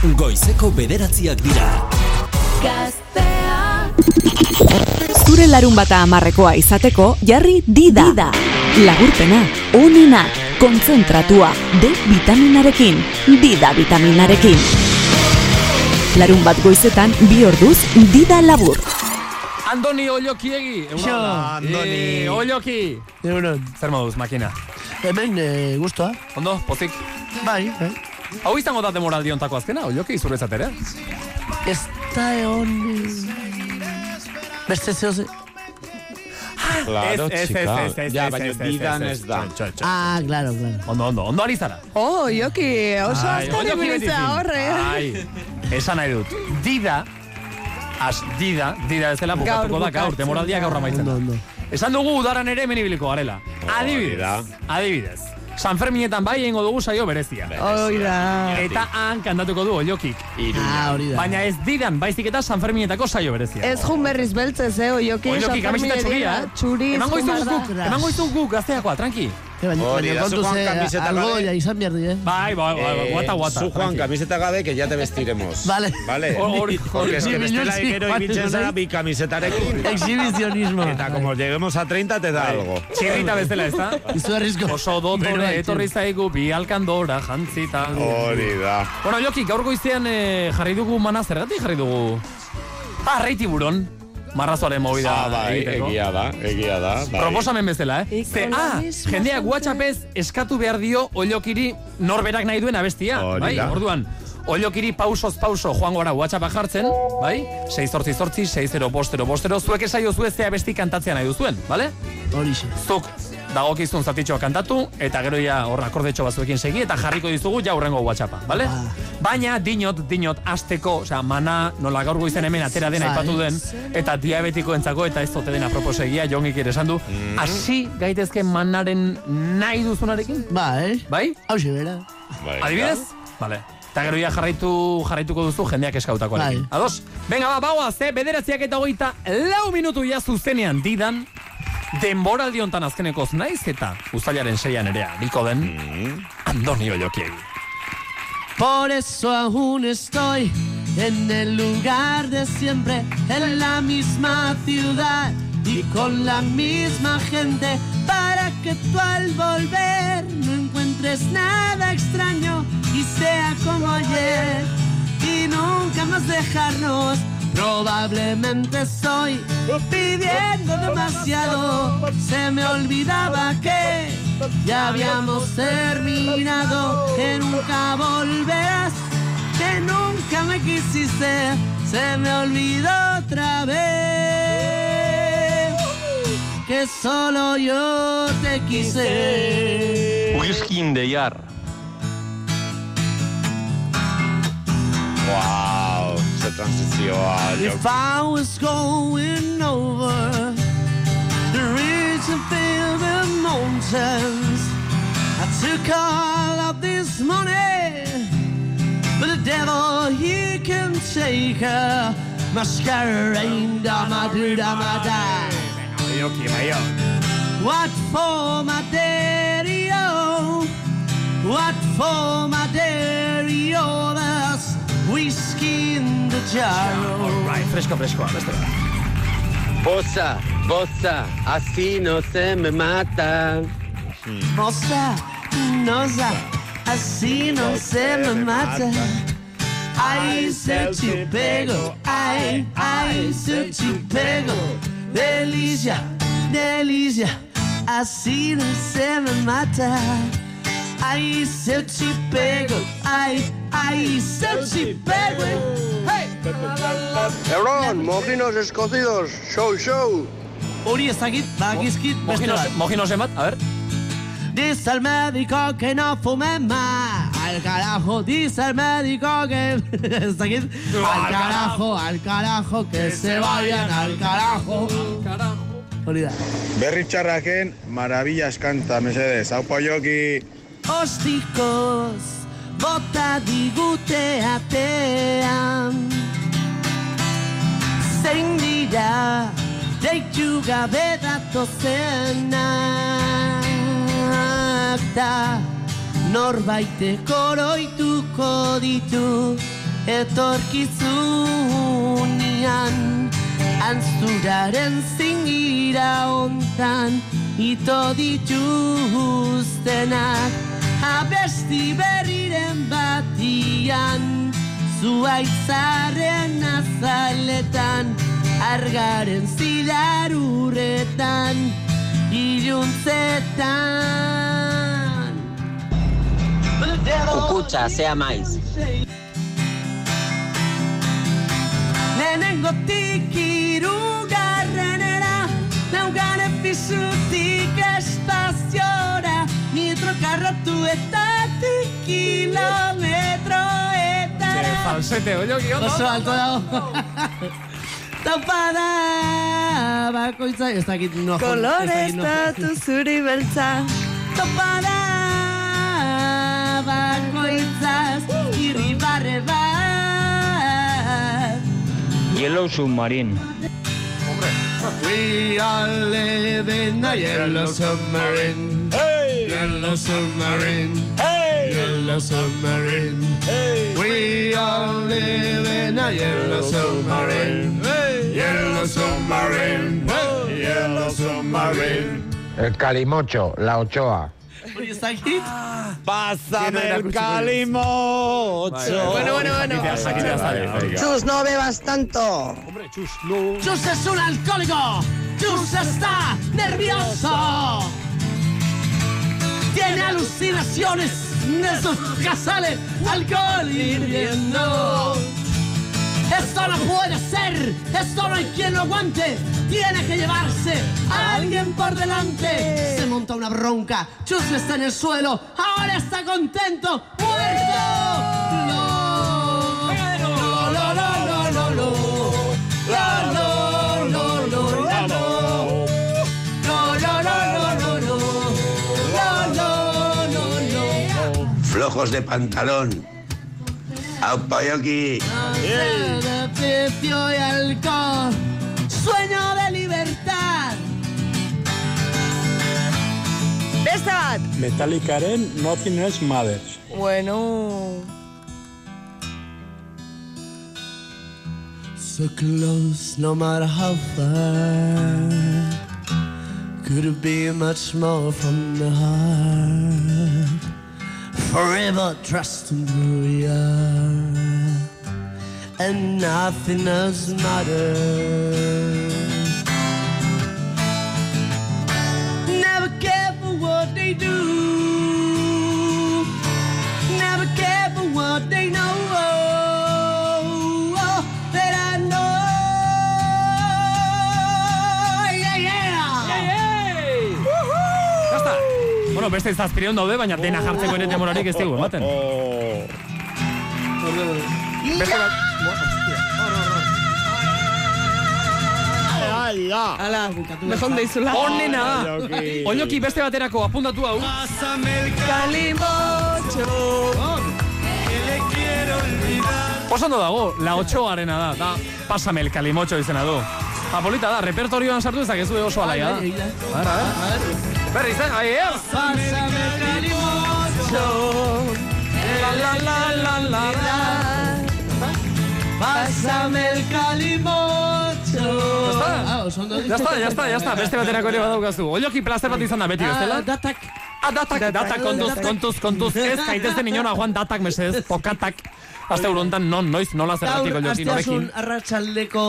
Goizeko bederatziak dira. Gaztea. Zure larun bata amarrekoa izateko, jarri dida. dida. Lagurpena, onena, kontzentratua, D vitaminarekin, dida vitaminarekin. Larun bat goizetan, bi orduz, dida labur. Andoni Ollokiegi. Xo, Andoni. Eh, Olloki. Egunon. Zer moduz, makina? Hemen, eh, guztua. Ondo, pozik. Bai, eh? Hau izango da demoraldi ontako azkena, Olloki, zuretzat ere? Ez da egon... Beste zehose. Claro, Ez, ez, chica. ez, ez, ez, Ja, ez, baina ez, ez, didan ez, ez da. Ah, claro, claro. Ondo, ondo, ondo ari zara. Oh, Joki, oso azkar ibiltzea fin. horre. Ai, esan nahi dut. Dida, as dida, dida ez dela bukatuko da gaur, bukatzen demoraldia da. gaur amaitzen Ondo, da. ondo. Esan dugu udaran ere hemen ibiliko garela. Adibidez, adibidez. San Ferminetan bai egingo dugu saio berezia. Hoi da. Eta han kantatuko du Ollokik. Ah, hori da. Baina ez didan, baizik eta San Ferminetako saio berezia. Ez jun berriz beltzez, eh, Joki. Oioki kamiseta txuria, eh? Txuriz, Emango behar guk, emango izugu guk gazteakoa, tranqui. Hori da, zu Juan kamiseta gabe. izan behar di, eh? Bai, bai, bai, bai, guata, guata. Su Juan, camiseta gabe, que ya te vestiremos. Vale. Vale. Hor- hor- Porque es que hor- bestela sí, gero Juan, ibiltzen zara bi kamisetarekin. Exhibicionismo. Eta como lleguemos a 30 te da algo. Txirrita bezala, ez da? Izu arrisko. Oso dotore etorri zaigu bi alkandora jantzita. Hori da. Bueno, Joki, gaur goizean eh, jarri dugu mana zergatik jarri dugu. Ah, rei tiburon. Marrazoaren movida Ah, bai, egiteko. egia da, egia da. Bai. Proposamen bezala, eh? Ze, ah, jendeak WhatsAppez eskatu behar dio Ollokiri norberak nahi duen abestia. Hori bai, orduan, Ollokiri pausoz pauso joan gora WhatsAppa jartzen, bai? 6 zortzi zortzi, 6 0 bostero bostero, zuek esaio zue ze abesti kantatzea nahi duzuen, bale? Hori xe. Zuk dagokizun zatitxoa kantatu, eta gero ja hor akordetxo batzuekin segi, eta jarriko dizugu ja hurrengo WhatsAppa, bale? Baina dinot, dinot, azteko, osea, mana nola gaur goizen hemen atera den Bai. aipatu den, eta diabetiko entzako, eta ez zote dena proposegia, jongik ere esan du, hasi gaitezke manaren nahi duzunarekin, Ba, eh? bai? Hau xe, bera. Bai, Adibidez? Vale. Eta gero ja jarraitu, jarraituko duzu jendeak eskautakoarekin. Bai. Ados? Venga, ba, baua, ze, bederatziak eta hogeita lau minutu ja zuzenean didan, denboraldi hontan azkenekoz naiz eta uztailaren seian ere biko den Andoni Ollokiegi. Por eso aún estoy en el lugar de siempre, en la misma ciudad y con la misma gente, para que tú al volver no encuentres nada extraño y sea como ayer y nunca más dejarnos. Probablemente estoy pidiendo demasiado, se me olvidaba que ya habíamos terminado, que nunca volverás, que nunca me quisiste, se me olvidó otra vez, que solo yo te quise. Whisky in the jar. Wow, ze If I was going over the ridge and feel the mountains, I took all of this money, but the devil he can take her. Masquerade, dama do dama die. What for my daddy oh? What for my daddy oh? There's whiskey jar. Alright, fresko, freskoa, beste bat. Bossa, bossa, así no se me mata. Nossa, nossa, assim não se me mata. Ai, se eu te pego, ai, ai, se eu te pego. Delícia, delícia, assim não se me mata. Ai, se eu te pego, ai, ai, se eu te pego. Hey! Euron, mojinos escocidos, show, show. Hori ezagit, bagizkit, beste Mojinos, bat. mojinos emat, a ver. Dice el médico que no fume más. Al carajo, dice el médico que. ¿Está aquí? Al carajo, al carajo, que se vayan al carajo. Hori da. Berri txarraken, maravillas kanta, mesedes. Hau joki. Ostikos, bota digute atean. Zein dira, deitu gabe datozenak da. Norbaitek oroituko ditu, etorkizunian Anzuraren zingira ontan Ito dituztenak Abesti berriren batian Zuaitzaren azaletan Argaren zilarurretan Iluntzetan Kukutsa, sea maiz. Lehenengotik irugarrenera Naugaren pisutik espaziora Nitro karratuetatik kilometroetan Che, falsete, oioki, ondo. Oso alto dago Topada bakoitza Ez dakit no Kolore estatu zuri beltza. Topada bakoitzaz Irribarre bat Yellow Submarine. We are living a yellow submarine. Hey! Yellow submarine. Hey! Yellow submarine. Hey! We are living a yellow submarine. Hey! Yellow submarine. Hey! Yellow submarine. El calimocho, la ochoa. Hori ez dakit? Pásame el Bai, calimocho. Bueno, bueno, bueno. Jakitea, jakitea zale. Chus, no bebas tanto. Chus es un alcohólico. Chus está nervioso. Tiene alucinaciones de sus casales. Alcohol hirviendo. Esto no puede ser. Esto no hay quien lo aguante. Tiene que llevarse a alguien por delante. Se monta una bronca. Chus está en el suelo. Ahora está contento. ¡Muerto! No. No, no, no, no, no, no. No, no, no, no, no, no. No, no, no, no, no, no. No, no, no, no. Flojos de pantalón. De vicio y alcohol, sueño de libertad. Beste bat. Metallicaren Nothing Else Matters. Bueno. So close, no matter how far. Could it be much more from the heart? Forever trusting who we are, and nothing else matters. Beste zazpireon daude, baina dena jartzeko ere demorarik ez dugu ematen. Oh. Beste bat... Ala, mejor deizula. Onena! Oñoki beste baterako apuntatu hau. Calimocho. Oso ondo dago, la ochoarena da, da Pásame el calimocho izena du. Apolita da, repertorioan sartu ezak ez du oso alaia da. A ver, a ver. Berriz, eh? Ahí, eh? Calimocho. La, la, la, la, la, la. Pásame el calimocho. está. Ah, oso ondo. Ya está, ya está, ya está. Beste baterako ere badaukazu. Oioki plazer bat izan da beti, Ah, bestela? datak. Ah, datak, datak, kontuz, kontuz, kontuz. Ez, gaitezen inona, Juan, datak, mesedez, pokatak. Aste honetan non, noiz, nola zergatik Gaur, oioki astiasun norekin. arratsaldeko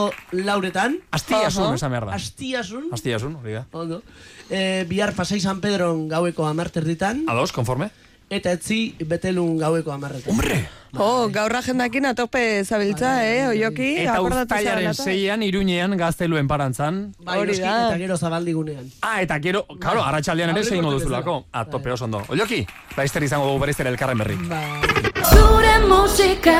lauretan. Astiasun, esan behar da. Astiasun. Astiasun, hori da. Ondo. Eh, bihar pasai San Pedron gaueko amarterditan. Ados, konforme? Eta etzi betelun gaueko amarretan. Hombre! Oh, gaur agendakin atope zabiltza, eh, oioki. Eta akordatu ustailaren zarelata. seian, iruñean, gazteluen parantzan. Bai, Hori da. eta gero zabaldigunean. Ah, eta gero, karo, arratsaldean ere zein duzulako. A tope oso ondo. Oioki, laizter izango dugu berriz ere elkarren berri. Zure musika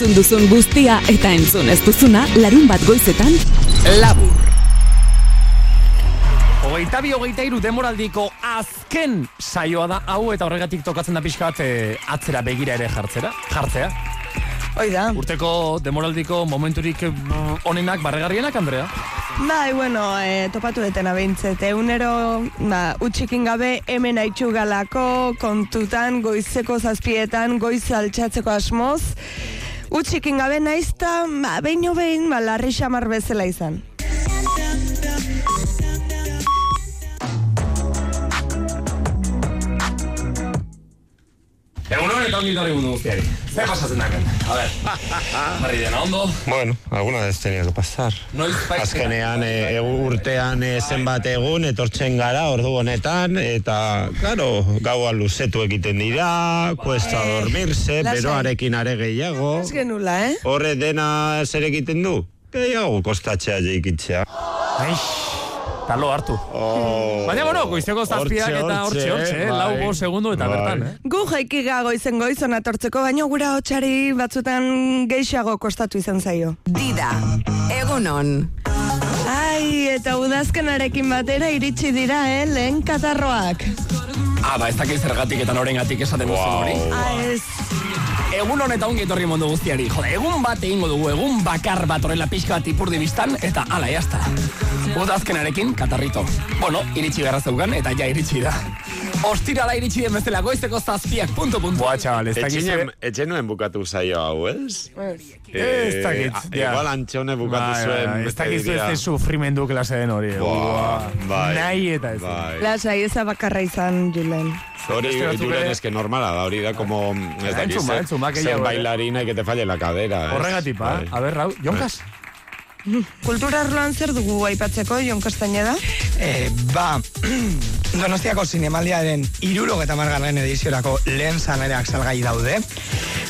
entzun duzun guztia eta entzun ez duzuna larun bat goizetan labur. Hogeita bi, hogeita iru demoraldiko azken saioa da hau eta horregatik tokatzen da pixka bat eh, atzera begira ere jartzera, jartzea. Hoi da. Urteko demoraldiko momenturik eh, onenak barregarrienak, Andrea? Bai, bueno, e, topatu detena behintzet. Egunero, ba, utxikin gabe hemen haitxu galako, kontutan, goizeko zazpietan, goiz altxatzeko asmoz. Utxikin gabe naizta, ba, behin behin, ba, larri xamar bezala izan. Egun hori eta ongi torri mundu guztiari. Zer pasatzen daken? A ver, barri dena ondo. Bueno, alguna vez tenía que pasar. Noiz bai- Azkenean, e, urtean e, zenbat egun, etortzen gara, ordu honetan, eta, claro, gaua luzetu egiten dira, cuesta dormirse, lasai. beroarekin are gehiago. Ez genula, eh? Horre dena zer egiten du? Gehiago kostatzea jeikitzea. Aix, talo hartu. Oh, Baina, bueno, goizeko zazpiak eta hortxe, hortxe, eh, lau bo segundu eta bai. bertan, eh? Gu jaiki gago izen goiz onatortzeko, baina gura hotxari batzutan geixago kostatu izan zaio. Dida, egunon. Ai, eta udazkenarekin batera iritsi dira, eh, lehen katarroak. Ah, ba, ez dakit zergatik eta norengatik esaten duzu hori. Ah, ez. Egun honetan ongi etorri mundu guztiari. Jode, egun bat egingo dugu, egun bakar bat horrela pixka bat ipurdi biztan, eta ala, jazta. Udazkenarekin, katarrito. Bueno, iritsi beharra zeugan, eta ja iritsi da. Ostirala iritsi den bezala, goizeko zazpiak, punto, punto. Boa, txabal, ez Etxinen, etxenuen bukatu zaio hau, ez? Ez dakit, ja. Igual antxone bukatu Bai, zuen. bai, Ez ez dira. ez sufrimendu klase den hori. Buah, bai. Nahi eta ez. Bai. Lasai, eza bakarra izan, Julen. Hori, Julen, es que normala da, hori da como... Ez dakit, zer gehiago, eh. bailarina y que te falle la cadera. ez? Horregatik, ba. Bai. A ber, Rau, Jonkas? Kultura arloan zer dugu aipatzeko, Jon Castañeda? Eh, ba, Donostiako zinemaldiaren iruro eta margarren ediziorako lehen zanareak salgai daude.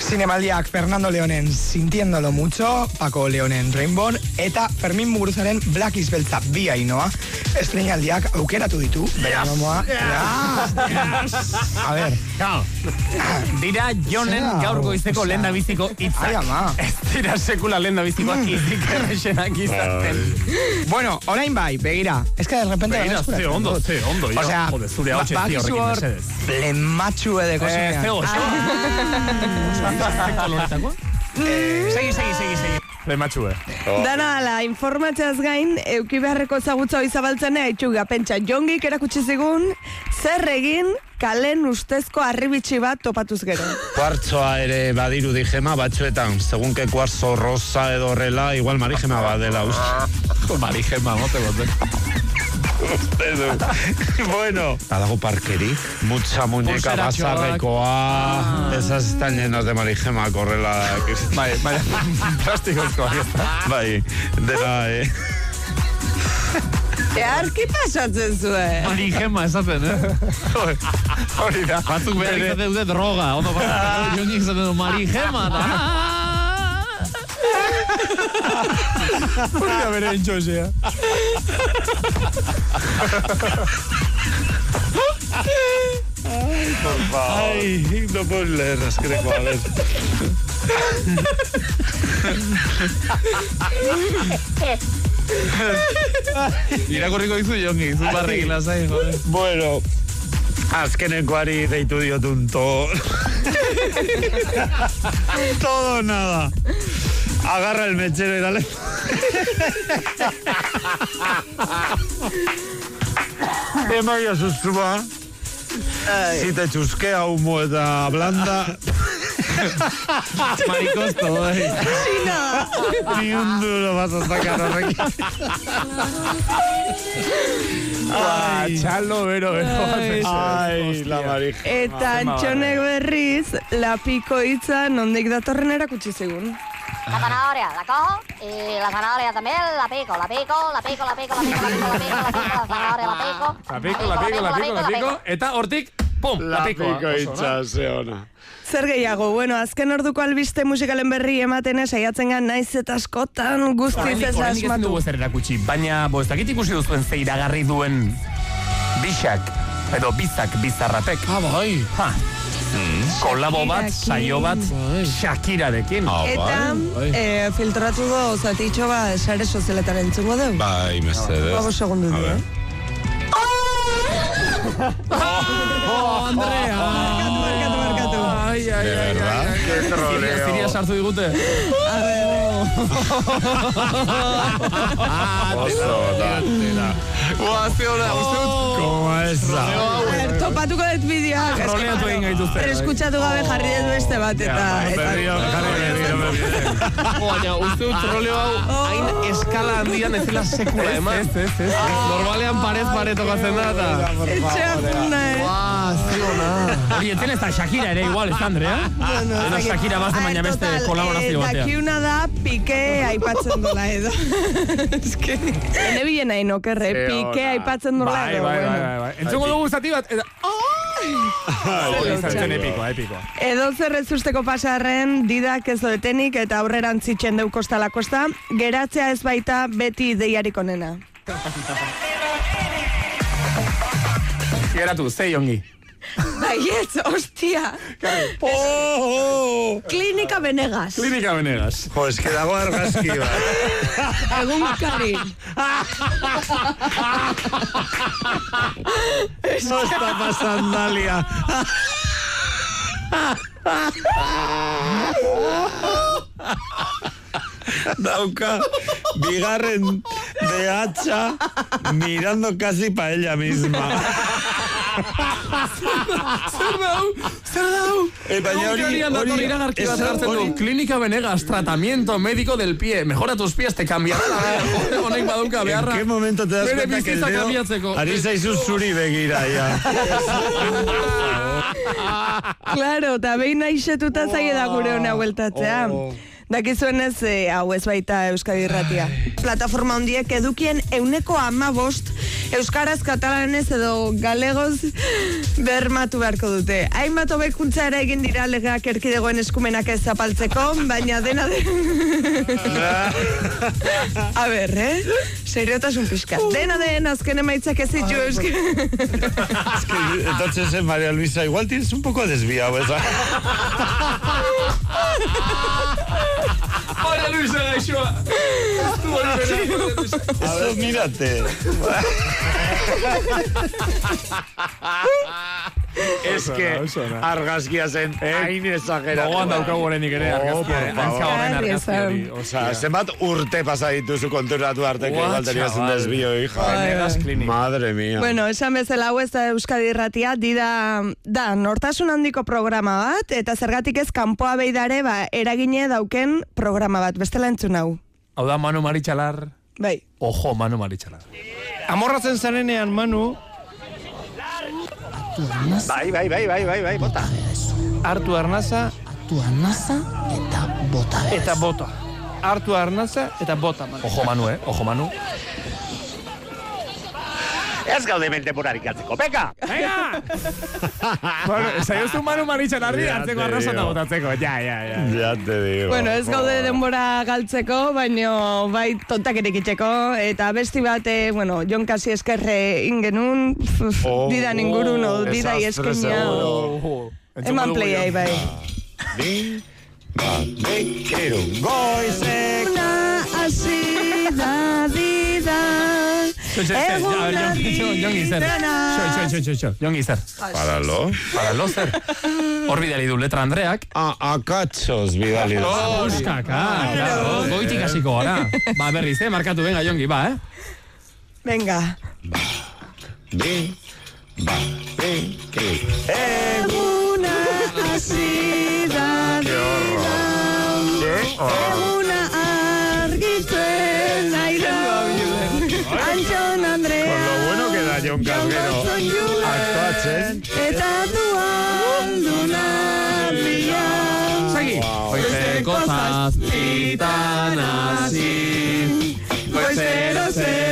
Zinemaldiak Fernando Leonen Sintiéndolo Mucho, Paco Leonen Rainbow, eta Fermin Muguruzaren Black is Beltza bi ainoa, estrenaldiak aukeratu ditu, bere nomoa. A ver, Dira Jonen gaur goizeko lehen da biziko hitzak. Ai, ama. Ez dira sekula lehen da bizikoak izik errexenak izaten. bueno, orain bai, begira. Ez que de repente... Begira, ze ondo, ze ondo. Osea, Jode, zure ba- ez di badakizu horrekin hor mesedez. Edeko Eh, zinean. ze oso. Ze koloretakoa? Eh, Segi, segi, segi, segi. Lematxue. Dana ala, informatzeaz gain, euki beharreko ezagutza hoi zabaltzen haitxuga, pentsa, jongik erakutsi zigun, zer egin kalen ustezko arribitxi bat topatuz gero. Kuartzoa ere badiru dijema batzuetan, segun que kuartzo rosa edo horrela, igual marijema badela, uste. Marijema, mote bote. bueno. Badago mucha muñeca Pulseratxoak. bazarrekoa, esas están llenas de marijema korrela. Bai, bai, plastikozko, ez da. bai, dena, eh. Earki pasatzen zuen. Marijema esaten, eh? Hori da. Batzuk behar izaten dute droga, ondo bat. Jonik izaten du marijema, da. Podría haber hecho. Ay, por favor. Ay, no puedo leer las crecuales. Mira, corrigo hizo yo, que hizo un ahí, joder. Bueno. Azkenekoari deitu diotun to... Todo nada. Agarra el mechero y dale. Emaia susua. Si te chusquea humo eta blanda, Marikosto, bai. ni un duro vas a sacar horrekin. Ah, txalo, bero, bero. Ai, la marija. Eta antxonek berriz, lapiko hitza nondik datorren erakutsi zigun. La zanahoria la cojo y la zanahoria también la pico, la pico, la pico, la pico, la pico, la pico, la pico, la pico, la zanahoria la pico. La pico, la pico, la pico, la pico, eta hortik, pum, la La pico. pico hitza, ze ona. Zer gehiago, bueno, azken orduko albiste musikalen berri ematen saiatzen gan naiz eta askotan guztiz ez asmatu. ezer erakutsi, baina bo ez dakit ikusi duzuen ze iragarri duen bixak Edo bizak bizarrapek. Ah, bai. Ha. Kolabo bat, saio bat, Shakirarekin. Eta eh, filtratu do zatitxo bat sare sozialetan entzungo dugu. Bai, mesedez. Hago segundu A du, ver. eh? Oh, Andrea! Markatu, markatu, Ai, ai, De ai, verdad, ai, qué ai. troleo. Ziria sartu digute. A ver, Oso, da. Ua, ze hona, uste dut. Como esa. a ver, topatuko dut bideoak. eske, Troleatu egin gaituzte. Pero eskutsatu gabe jarri dut beste bat, eta... Berriro, jarri. Baina, uste dut troleo hau hain eskala handian ez dela sekula eman. Ez, ez, ez. Normalean parez pare tokatzen da, eta... Etxea juna, eh? Ua, ze hona. Hori, etzen ez da Shakira ere igual, ez da, Andrea? Bueno. Shakira bazen, baina beste total, kolaborazio eh, batean. Dakiuna da, pike aipatzen dola edo. Ez que, ene bilen nahi nokerre, pike aipatzen dola Bai, edo. bai, bai, bai, bai. Entzungo dugu zati bat, eta... Hori izan zen epikoa, epikoa. Edo zer ez usteko pasarren, didak ez doetenik eta aurreran zitzen deu kosta la kosta, geratzea ez baita beti ideiarik onena. Geratu, zei ongi. Baietz, ostia. Oh, Klinika Benegas. Klinika Benegas. Jo, es que dago argazki bat. Egun kari. No está pasando, Dalia. Dauka bigarren de hacha mirando casi pa ella misma. Zer dau? Zer dau? Eh, baina hori- hori- hori- Klinika Benegas, tratamiento médico del pie. Mejora tus pies, te cambiará la vida. Honek badauka beharra. ¿En qué momento te das Bere cuenta que el dedo cambiatzeko. ari zaizu zuri begira ya? Claro, eta behin aixetuta zaie da gure hona bueltatzea. Dakizuenez, eh, hau ez baita Euskadi Irratia. Plataforma hondiek edukien euneko ama bost Euskaraz, katalanez edo galegoz bermatu beharko dute. Hainbat hobekuntza ere egin dira legeak erkidegoen eskumenak ez zapaltzeko, baina dena de... A ber, eh? Seriotasun pixka. Dena den azken emaitzak ez ditu euskara. Es que entonces, eh, María Luisa, igual tienes un poco desviado esa. Maria Luisa gaixoa. Estu hori bera. Eso, mírate. Es que argazkia zen hain exageratu. Gogoan daukagu horrenik ere argazkia. favor. horren argazki hori. O sea, zenbat urte pasa dituzu konturatu arte que Buah, igual tenías un chaval. desvío, hija. Madre mía. Bueno, esan bezala hau ez da Euskadi Irratia, dida, da, nortasun handiko programa bat, eta zergatik ez kanpoa beidare, ba, eragine dauken programa bat, bestela entzun hau. Hau da Manu Maritxalar. Bai. Ojo, Manu Maritxalar. Amorratzen zarenean, Manu, Bai, bai, bai, bai, bai, bai, bota. hartu arnaza Hartu arnaza eta bota. eta bota. Hartu arnaza eta bota, Manu. Ojo Manu, eh? Ojo Manu. Ez gaude mente burarik atzeko, beka! Venga! bueno, saiozu Manu Maritxalarri Ya hartzeko te arraza eta botatzeko. Ja, ja, ja. Ya te digo. Bueno, ez gaude denbora galtzeko, baino bai tontak erekitzeko, eta besti bat, eh, bueno, Jon Kasi eskerre ingenun, uf, Oh, didan ingurun, o didai desastre eskenia. seguro. Eman playai bai. Bi, bat, bi, hiru, goizek. Una asida dida. Jongi zer. Xo, xo, xo, Jongi zer. Paralo. Paralo zer. Hor bidali du letra Andreak. A, akatxos bidali du. Oskaka. Goitik hasiko gara. Ba, berriz, eh? Markatu, venga, Jongi, ba, eh? Venga. Bi, bat, bi, hiru. Eguna asida dida. Eguna argitzen Jon Casguero actuatzen. Eta dualduna bila. Segi. Goizeko zazpitan hasi. Goizero zerbait ikasi.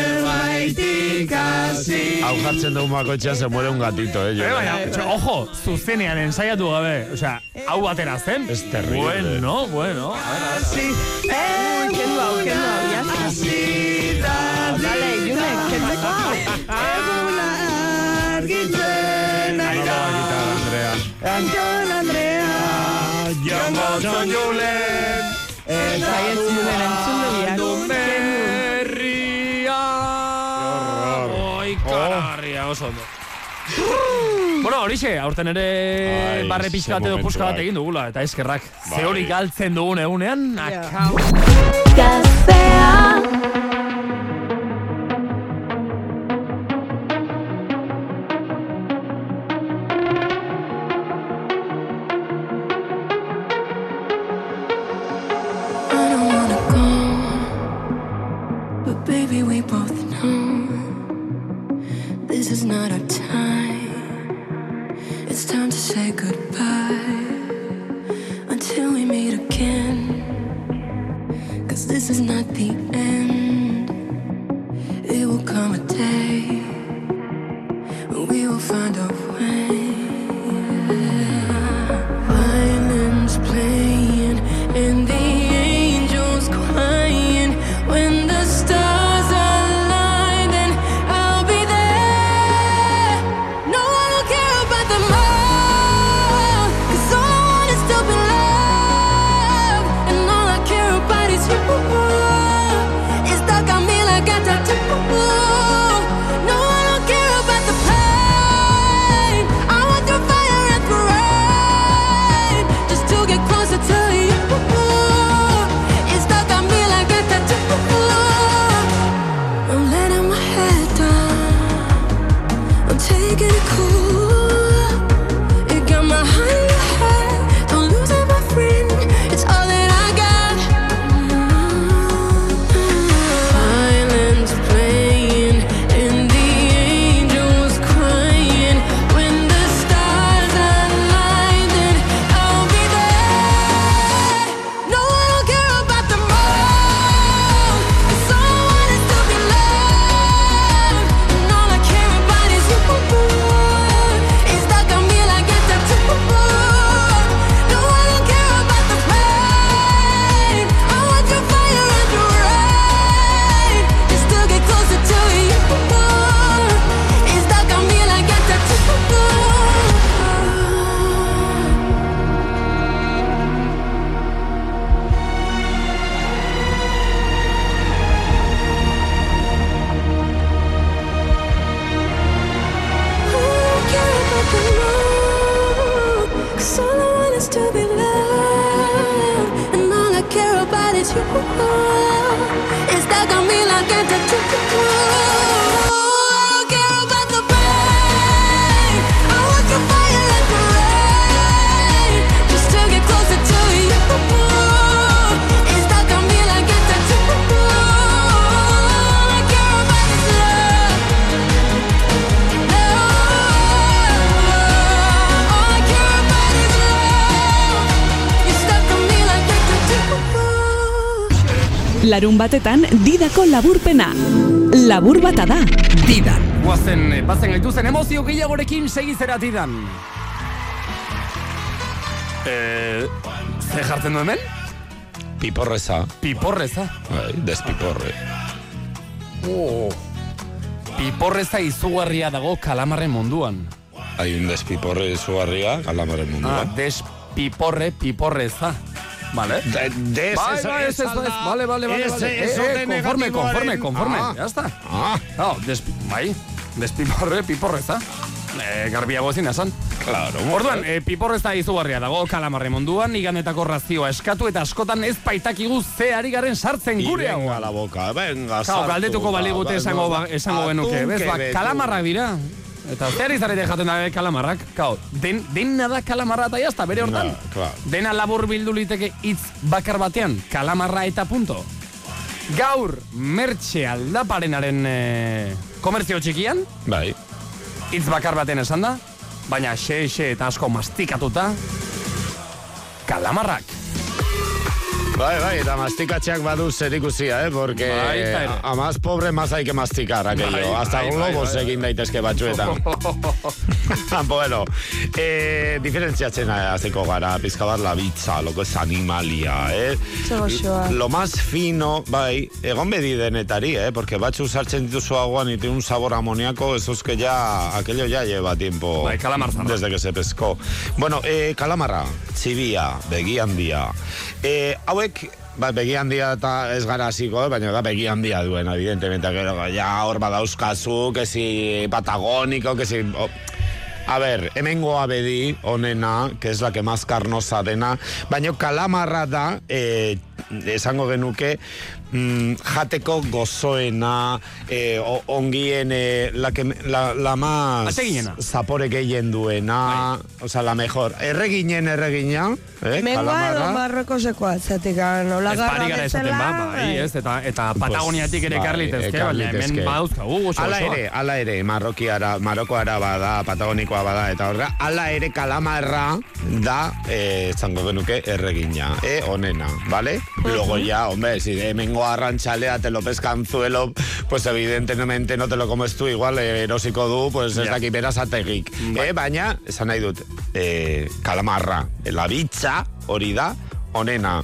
Hau jartzen dugu makoitxean se muere un gatito, eh, Eh, Jon. baina, txo, ojo, zuzenean ensaiatu gabe. Osea, hau batera zen. Es terrible. Bueno, bueno. A ver, a ver. Sí. Eh, kendu hau, kendu hau, ya está. Así da Dale, June, kentzeko. Eguna argitzen Anton Andrea, Jon Jon Julen, eta ez julen entzun dubiak. Kararria, oso ondo. Bueno, horixe, aurten ere Ai, barre pixka bat edo puska bat momentuak. egin dugula, eta eskerrak. Bai. Ze hori galtzen dugun egunean, akau. Larun batetan didako laburpena. Labur bata da. Didan. Guazen, eh, bazen gaituzen emozio gehiagorekin segizera didan. Eh, ze jartzen du hemen? Piporreza. Piporreza. Bai, despiporre. Oh. Piporreza izugarria dago kalamarren munduan. Hay un despiporre izugarria, kalamaren Ah, munduan. despiporre, piporreza. Vale. De, des, Bai, eso, bai, ez, ez, ez, da- vale, vale, vale, ese, vale. eso Eh, de eh, conforme, conforme, conforme, Ah. ya está. Ah. No, despi, bai, despiporre, piporreza. Eh, garbiago ezin esan. Claro. Orduan, eh, piporreza izugarria dago kalamarre munduan, iganetako razioa eskatu eta askotan ez baitakigu ze ari garen sartzen gure hau. venga la boca, venga, Kau, galdetuko baligute esango, ba, esango genuke, bez, ba, kalamarrak dira. Eta zer izarete jaten dabe kalamarrak, kau, den, dena da kalamarra eta jazta, bere hortan. Na, claro. Dena labur bildu liteke hitz bakar batean, kalamarra eta punto. Gaur, mertxe aldaparenaren e, komertzio txikian, Bai. hitz bakar batean esan da, baina xe, xe eta asko mastikatuta, kalamarrak. Bai, bai, eta mastikatxeak badu zer ikusia, eh? Porque ere. a más pobre más hay que masticar aquello. Bai, Hasta bai, globos bai, bai. egin daitezke batzuetan. bueno, eh, diferentziatzen hasiko gara, pizka bat la bitza, lo que es animalia, eh? Zer goxoa. Lo más fino, bai, egon bedi denetari, eh? Porque batzu sartzen dituzu aguan y tiene un sabor amoníaco, eso es que ya, aquello ya lleva tiempo. Bai, calamar. Desde que se pescó. Bueno, eh, kalamarra, txibia, begi handia. Eh, hauek, ba, begi handia eta ez gara hasiko, baina da begi handia duen, evidentemente, gero, ja, hor badauzkazu, que si patagónico, que si... o- A ver, hemengo abedi onena, que es la que más carnosa dena, baina kalamarra da, eh, esango genuke, mm, jateko gozoena, eh, o- ongien, eh, la, que, la, la más zapore gehien duena, o sea, la mejor. Erreginen erregina, eh, Mengoa edo kalamarra. marrokosekoa, zatik, nola Ez garra pari gara esaten bezala. ba, bai, ez, eta, eta Patagoniatik ere Bai, ekar litezke, ekar baina hemen litezke. badauzkagu oso Ala ere, ala ere, marrokiara, marokoara bada, patagonikoa bada, eta horra, ala ere kalamarra da, eh, zango genuke, erregina, eh, onena, ¿vale? Luego ya, hombre, si de mengo arranchalea te lo pescan zuelo, pues evidentemente no te lo comes tú, igual eh, erosiko du, pues ez dakit beraz ategik. Eh, baina, esan nahi dut, eh, kalamarra, la bitza, hori da, onena.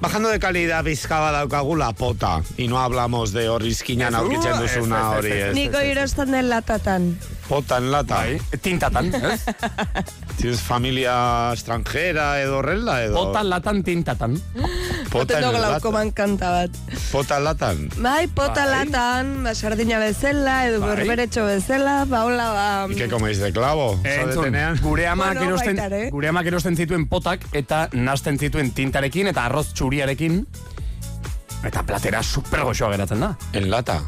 Bajando de calidad bizkaba daukagu la pota. Y no hablamos de horrizkinan aurkitzen uh, duzuna hori. Niko irostan den latatan. Pota en lata. Bai, tintatan, ez? Tienes familia extranjera edo horrela edo... Potan latan tintatan. Pota en Otendo lata. glaukoman kanta bat. Pota en latan. Bai, pota Bai. latan, ba, sardina bezala, edo Bai. berberetxo bezala, ba, hola, ba... ¿Y qué coméis de clavo? Eh, entzun, gure amak Bueno, erosten, baita ere. gure amak erosten zituen potak eta nasten zituen tintarekin eta arroz txuriarekin eta platera super goxoa geratzen da. En lata.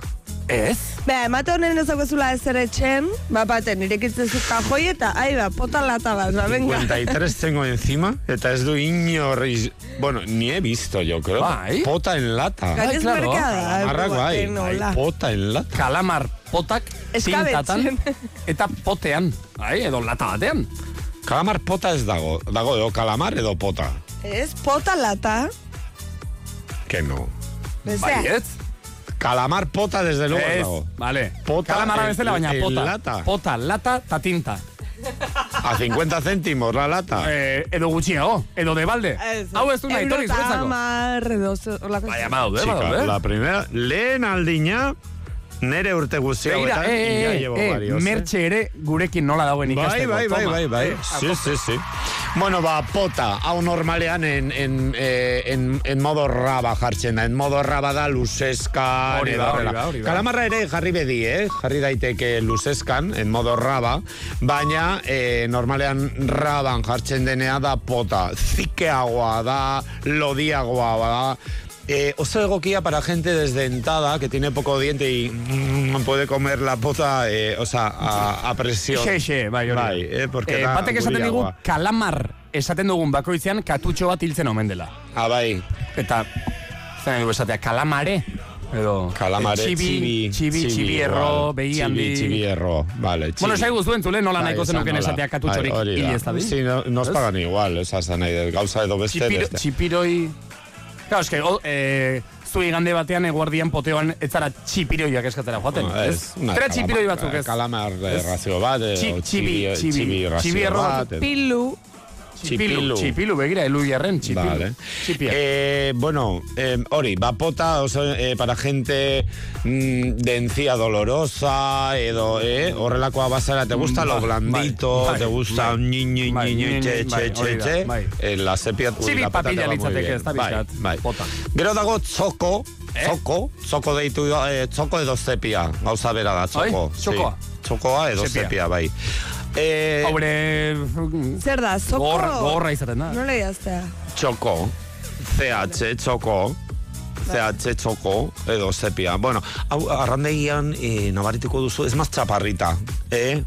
Ez? Ba, emate honen ez daukezula ez ere etxen, ba, baten, irekitzen zu kajoi eta, ai, ba, pota lata bat, ba, venga. 53 tengo encima, eta ez du inor... iz- Bueno, ni he visto, yo creo. Bai. Pota en lata. Gainez claro. da, Marrak bai. bai. Pota en lata. Kalamar potak tintatan eta potean. Bai, edo lata batean. Kalamar pota ez dago. Dago edo kalamar edo pota. Ez, pota lata, Que no. bezea. Bai, ez? Kalamar pota desde luego ez Ez, dago. vale. Pota Kalamarra en- bezala, baina en pota. lata. Pota, lata, ta tinta. A 50 céntimos la lata. Eh, edo gutxiago, edo de balde. Hau ez du nahi, torri zuretzako. Eurotamar, edo, ze- holako Baina badaude, Chica, badaude. la primera, lehen aldina, nere urte guzti hauetan, llevo eh, varios, eh. mertxe ere gurekin nola dagoen Bai, ikasteko. bai, bai, bai, bai. Eh, Sí, sí, sí. Bueno, ba, pota, hau normalean en, en, eh, en, en modo raba jartzen da. En modo raba da luzeskan. Hori da, hori da. Kalamarra ere jarri bedi, eh? Jarri daiteke luzeskan, en modo raba. Baina, eh, normalean raban jartzen denea da pota. Zikeagoa da, lodiagoa da. Eh, oso egokia para gente desdentada que tiene poco diente y mm, puede comer la pota, eh, o sea, a, a presión. Xe, xe, bai, hori. da. Bai, eh, porque eh, da batek esaten digu, kalamar esaten dugun bakoitzean katutxo bat hiltzen omen dela. Ah, bai. Eta, zen dugu esatea, kalamare, edo... Calamare, eh, txibi, txibi, txibi erro, behi handi... Txibi erro, vale. Bueno, esaigu zuen zule nola nahiko zenuken esatea katutxorik da. hil ez dadin. Sí, no, nos Ez? pagan igual, esa nahi. Gauza edo beste. txipiroi... Claro, eske, o, eh, zu igande batean eguardian poteoan ez zara txipiroiak eskatzera joaten. No, ez? kalama- txipiroi batzuk ez. Kalamar eh, razio bat, Txi- txibi, txibi, txibi, txibi txibi Txipilu, txipilu, begira, elu jarren, txipilu. Vale. Txipia. Eh, bueno, eh, hori, bapota, oso, eh, para gente mm, de encía dolorosa, edo, eh, horrelakoa bazara, te gusta lo Bai, blandito, bai, te gusta bai. ñi, ñi, Bai, che, che, che, che, bai. eh, la sepia, Txibi la pota te va muy bien. Bai, bai. Gero dago txoko, txoko, txoko deitu, eh, txoko edo sepia, gauza bera da, txoko. Bai, txokoa. Sí, txokoa edo sepia, bai. Eh, Haure... zer da, zoko? Gogorra, gogorra izaten da. Nola idaztea? txoko, CH, txoko, CH, txoko, edo sepia. Bueno, hau, arrandegian, eh, nabarituko duzu, es más chaparrita, eh?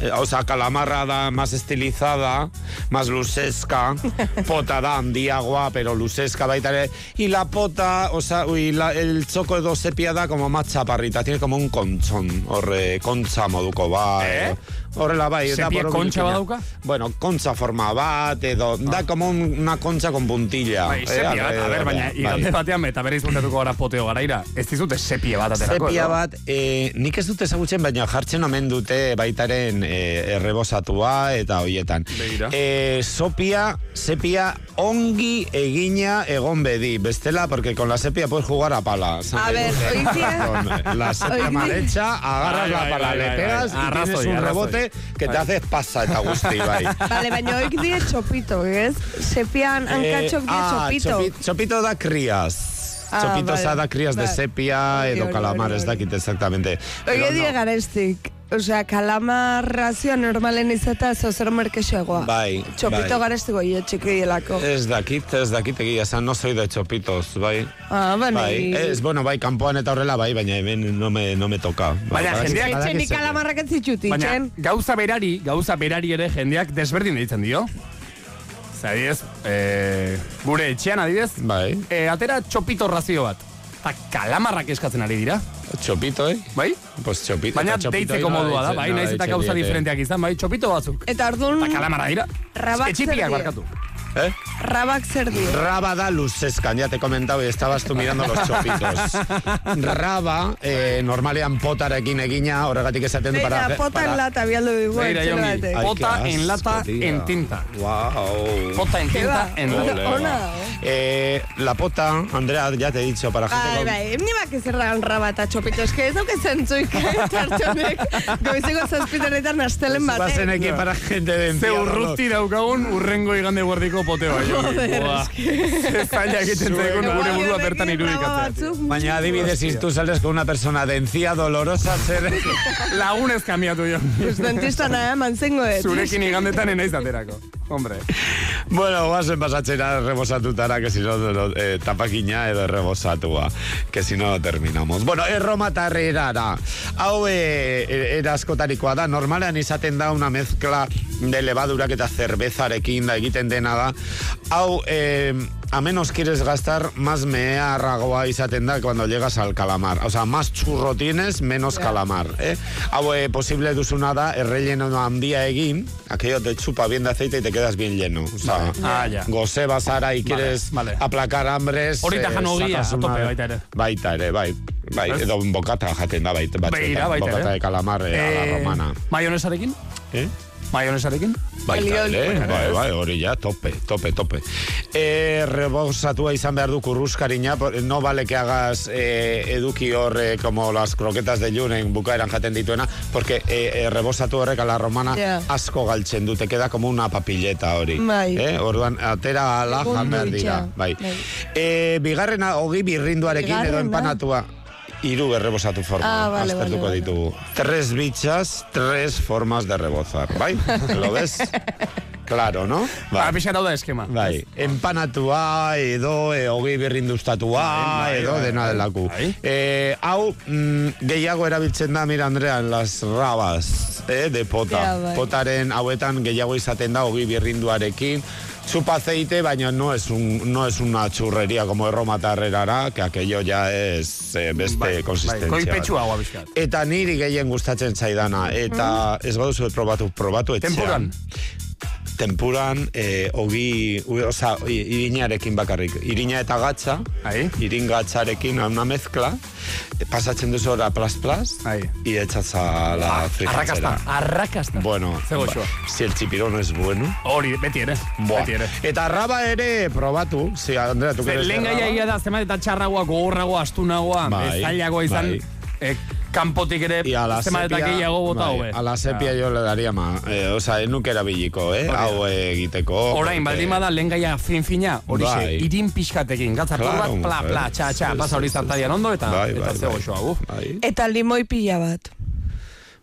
Eh, O sea, calamarra da más estilizada, más luzezka, pota da handiagoa, pero luzezka baita ere, y la pota, o sea, y la, el txoko edo sepia da como más chaparrita, tiene como un conchón, horre, kontza moduko, bai. Eh? Horrela bai, da Sepia kontxa badauka? Bueno, kontza forma bat, edo, da como un- una concha con puntilla. Bai, eh, sepia bat, a ber, alrededor, baina, bai. igande batean, eta berriz buntatuko gara poteo garaira. Ez dizute sepia bat aterako, Sepia edo? bat, e, nik ez dute ezagutzen, baina jartzen omen dute baitaren e, errebosatua eta hoietan. Begira. E, sopia, sepia ongi egina egon bedi. Bestela, porque con la sepia puedes jugar a pala. A ver, oitia. Con la sepia mal hecha, agarras Bai, la bai, pala, bai, le bai, pegas bai. y tienes un rebote que te Bai. hace pasa eta guzti, bai. Vale, baina oik die txopito, ez? Sepian hankatxok die ah, txopito. chopi- chopito da crías. Ah, Chopitos vale. da crías de Vale. sepia Hori, edo hori, hori. dakit exactamente. Oie die no. garestik. Osea, kalamar razioa normalen izata zo zer merkexegoa. Bai, Txopito bai. garestiko ie txikielako. Ez dakit, ez dakit egia, esan, no soy de chopitos, bai. Ah, bani. Bai, ez, bueno, bai, kanpoan eta horrela, bai, baina hemen no me, no me toca. Baina Badakit- jendeak- Etxenik zer- kalamarrak ez zitxuti, Baina txen. gauza berari, gauza berari ere jendeak desberdin deitzen dio. Zer, adidez, e, gure etxean adidez, Bai, e, atera txopito razio bat. Eta kalamarrak eskatzen ari dira. txopito, eh? Bai? Pues txopito. Baina deitzeko modua da, bai, naiz eta gauza diferenteak izan, bai, txopito batzuk. Eta orduan Eta kalamarra dira. Rabak zer Etxipiak barkatu. Eh? rabak zer dio. Raba da luzezkan, ya te he comentado y estabas tú mirando los chopitos. Raba, eh, normalean potarekin egina, horregatik esaten du para... Eta pota en lata bialdu dugu. Jongi. Ai, pota qué en lata asco, tía. en tinta. Wow. Pota en ¿Qué tinta en lata. ona. Eh, la pota, Andrea, ya te he dicho, para gente Bai, bai, ni bak ezerran raba eta txopito, eske ez dauke zentzuik tartxonek, goizeko zazpiteretan astelen batek. Bazenekin para gente de Ze encierro. urruti daukagun urrengo igande guardiko Joder, Ze zaila egiten zaigun gure burua bertan irudikatzea. batzuk, Baina adibidez, tú sales con una persona de encía dolorosa, zer... Lagunez kamiatu jo. Pues dentista nahi eman zengo ez. Zurekin igandetan enaiz aterako. Hombre. Bueno, guazen pasatzera rebosatutara, que si no, eh, tapakina edo rebosatua, que si no terminamos. Bueno, erromatarrerara. Hau e, era askotarikoa da, normalean izaten da una mezcla de levadurak eta cervezarekin da egiten dena da. Hau, eh, a menos quieres gastar, más meharragoa izaten da cuando llegas al calamar. O sea, más churro tienes, menos calamar. Eh? Hau, eh, posible duzuna da, errelleno handia egin, aquello te chupa bien de aceite y te quedas bien lleno. O sea, Ah, ya. goze bazara y quieres vale. aplacar hambres. Hori da jan a tope baita ere. Baita ere, bai. Bai, Ez? edo bokata jaten da baita. batzuetan. Beira, baita. Bokata de calamar eh, a la romana. Mayonesarekin? Eh? Mayonesarekin? Baita Oli, ere, oli. bai, bai, hori ja, tope, tope, tope. E, rebosatua izan behar du kurruskarina, no vale que hagas eh, eduki horre como las croquetas de Junen bukaeran jaten dituena, porque eh, eh, rebosatu horrek a la romana Ja. asko galtzen du, te queda como una papilleta hori. Bai. Eh? Orduan, atera ala jan behar dira. Bai. Bai. E, bigarrena, hogi birrinduarekin edo empanatua. Hiru errebosatu forma. Ah, vale, aztertuko vale, vale. ditugu. Tres bichas, tres formas de rebozar. Bai? Lo ves? Claro, no? Ba, pixan hau da eskema. Bai, empanatua edo e, hogei berrindustatua Bai, bai, edo bai, dena bai. delaku. Bai. Eh, hau mm, gehiago erabiltzen da, mira Andrea, en las rabas eh, de pota. Ja, bai. Potaren hauetan gehiago izaten da hogei berrinduarekin. Chupa aceite, baina no es, un, no es una churrería como Roma Tarrerara, que aquello ya es eh, beste Bai, konsistentzia. Bai, bat. koipetxua hau abiskat. Eta niri gehien gustatzen zaidana. Eta ez gauzu probatu, probatu etxean. Tempuran. Tempuran, eh, ogi, oza, irinarekin bakarrik. Irina eta gatza, Ai. irin gatzarekin, una mezcla, eh, pasatzen duzu ora plas-plas, Ai. y echas a la frigitzera. Arrakasta, arrakasta. Bueno, Ze goxoa. ba, si el chipirón es bueno. Hori, beti ere. Buah. Beti ere. Eta raba ere probatu, si Andrea, tu Ze, quieres lehen de gaia raba? egia da, zenbat eta txarragoa, gogorragoa, astunagoa, Bai, bai, zailagoa izan, bai. eh, kanpotik ere, Y a la zenbat eta sepia, gehiago bota bai, hobe. a la sepia yo le daría más. Eh, o sea, nuke erabiliko, eh? Hori da. Hau egiteko. Orain, porque- baldin bada lehen gaia fin-fina, hori ze, Bai. irin pixkatekin, gatzar Claro, bat, pla, pla, txa, txa, Sí, pasa hori sí, sí, zartarian sí. ondo, eta, eta bai, ze bai. goxoa, gu. Bai. Eta limoi pila bat.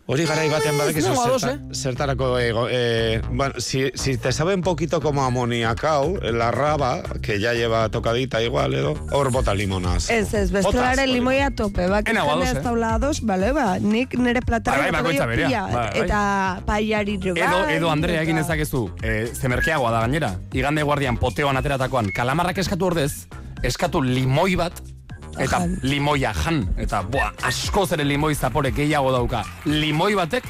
Hori garai batean badakizu nago ados, zerta- zertarako ego, eh, bueno, si, si te sabe un poquito como amoníacao, la raba, que ya lleva tocadita igual, edo, hor bota limonas. Ez, ez, bestelaren limoia tope, bak, jende ez eh? taula ados, bale, ba, nik nire platarra Bai, bai, bakoitza berea, bai. eta paiari Edo, edo Andrea egin ezakezu, e, ze merkeagoa da gainera. Igande guardian poteoan ateratakoan, kalamarrak eskatu ordez, eskatu limoi bat, eta Jan. limoia jan. Eta, boa, asko zere limoi zapore gehiago dauka. Limoi batek,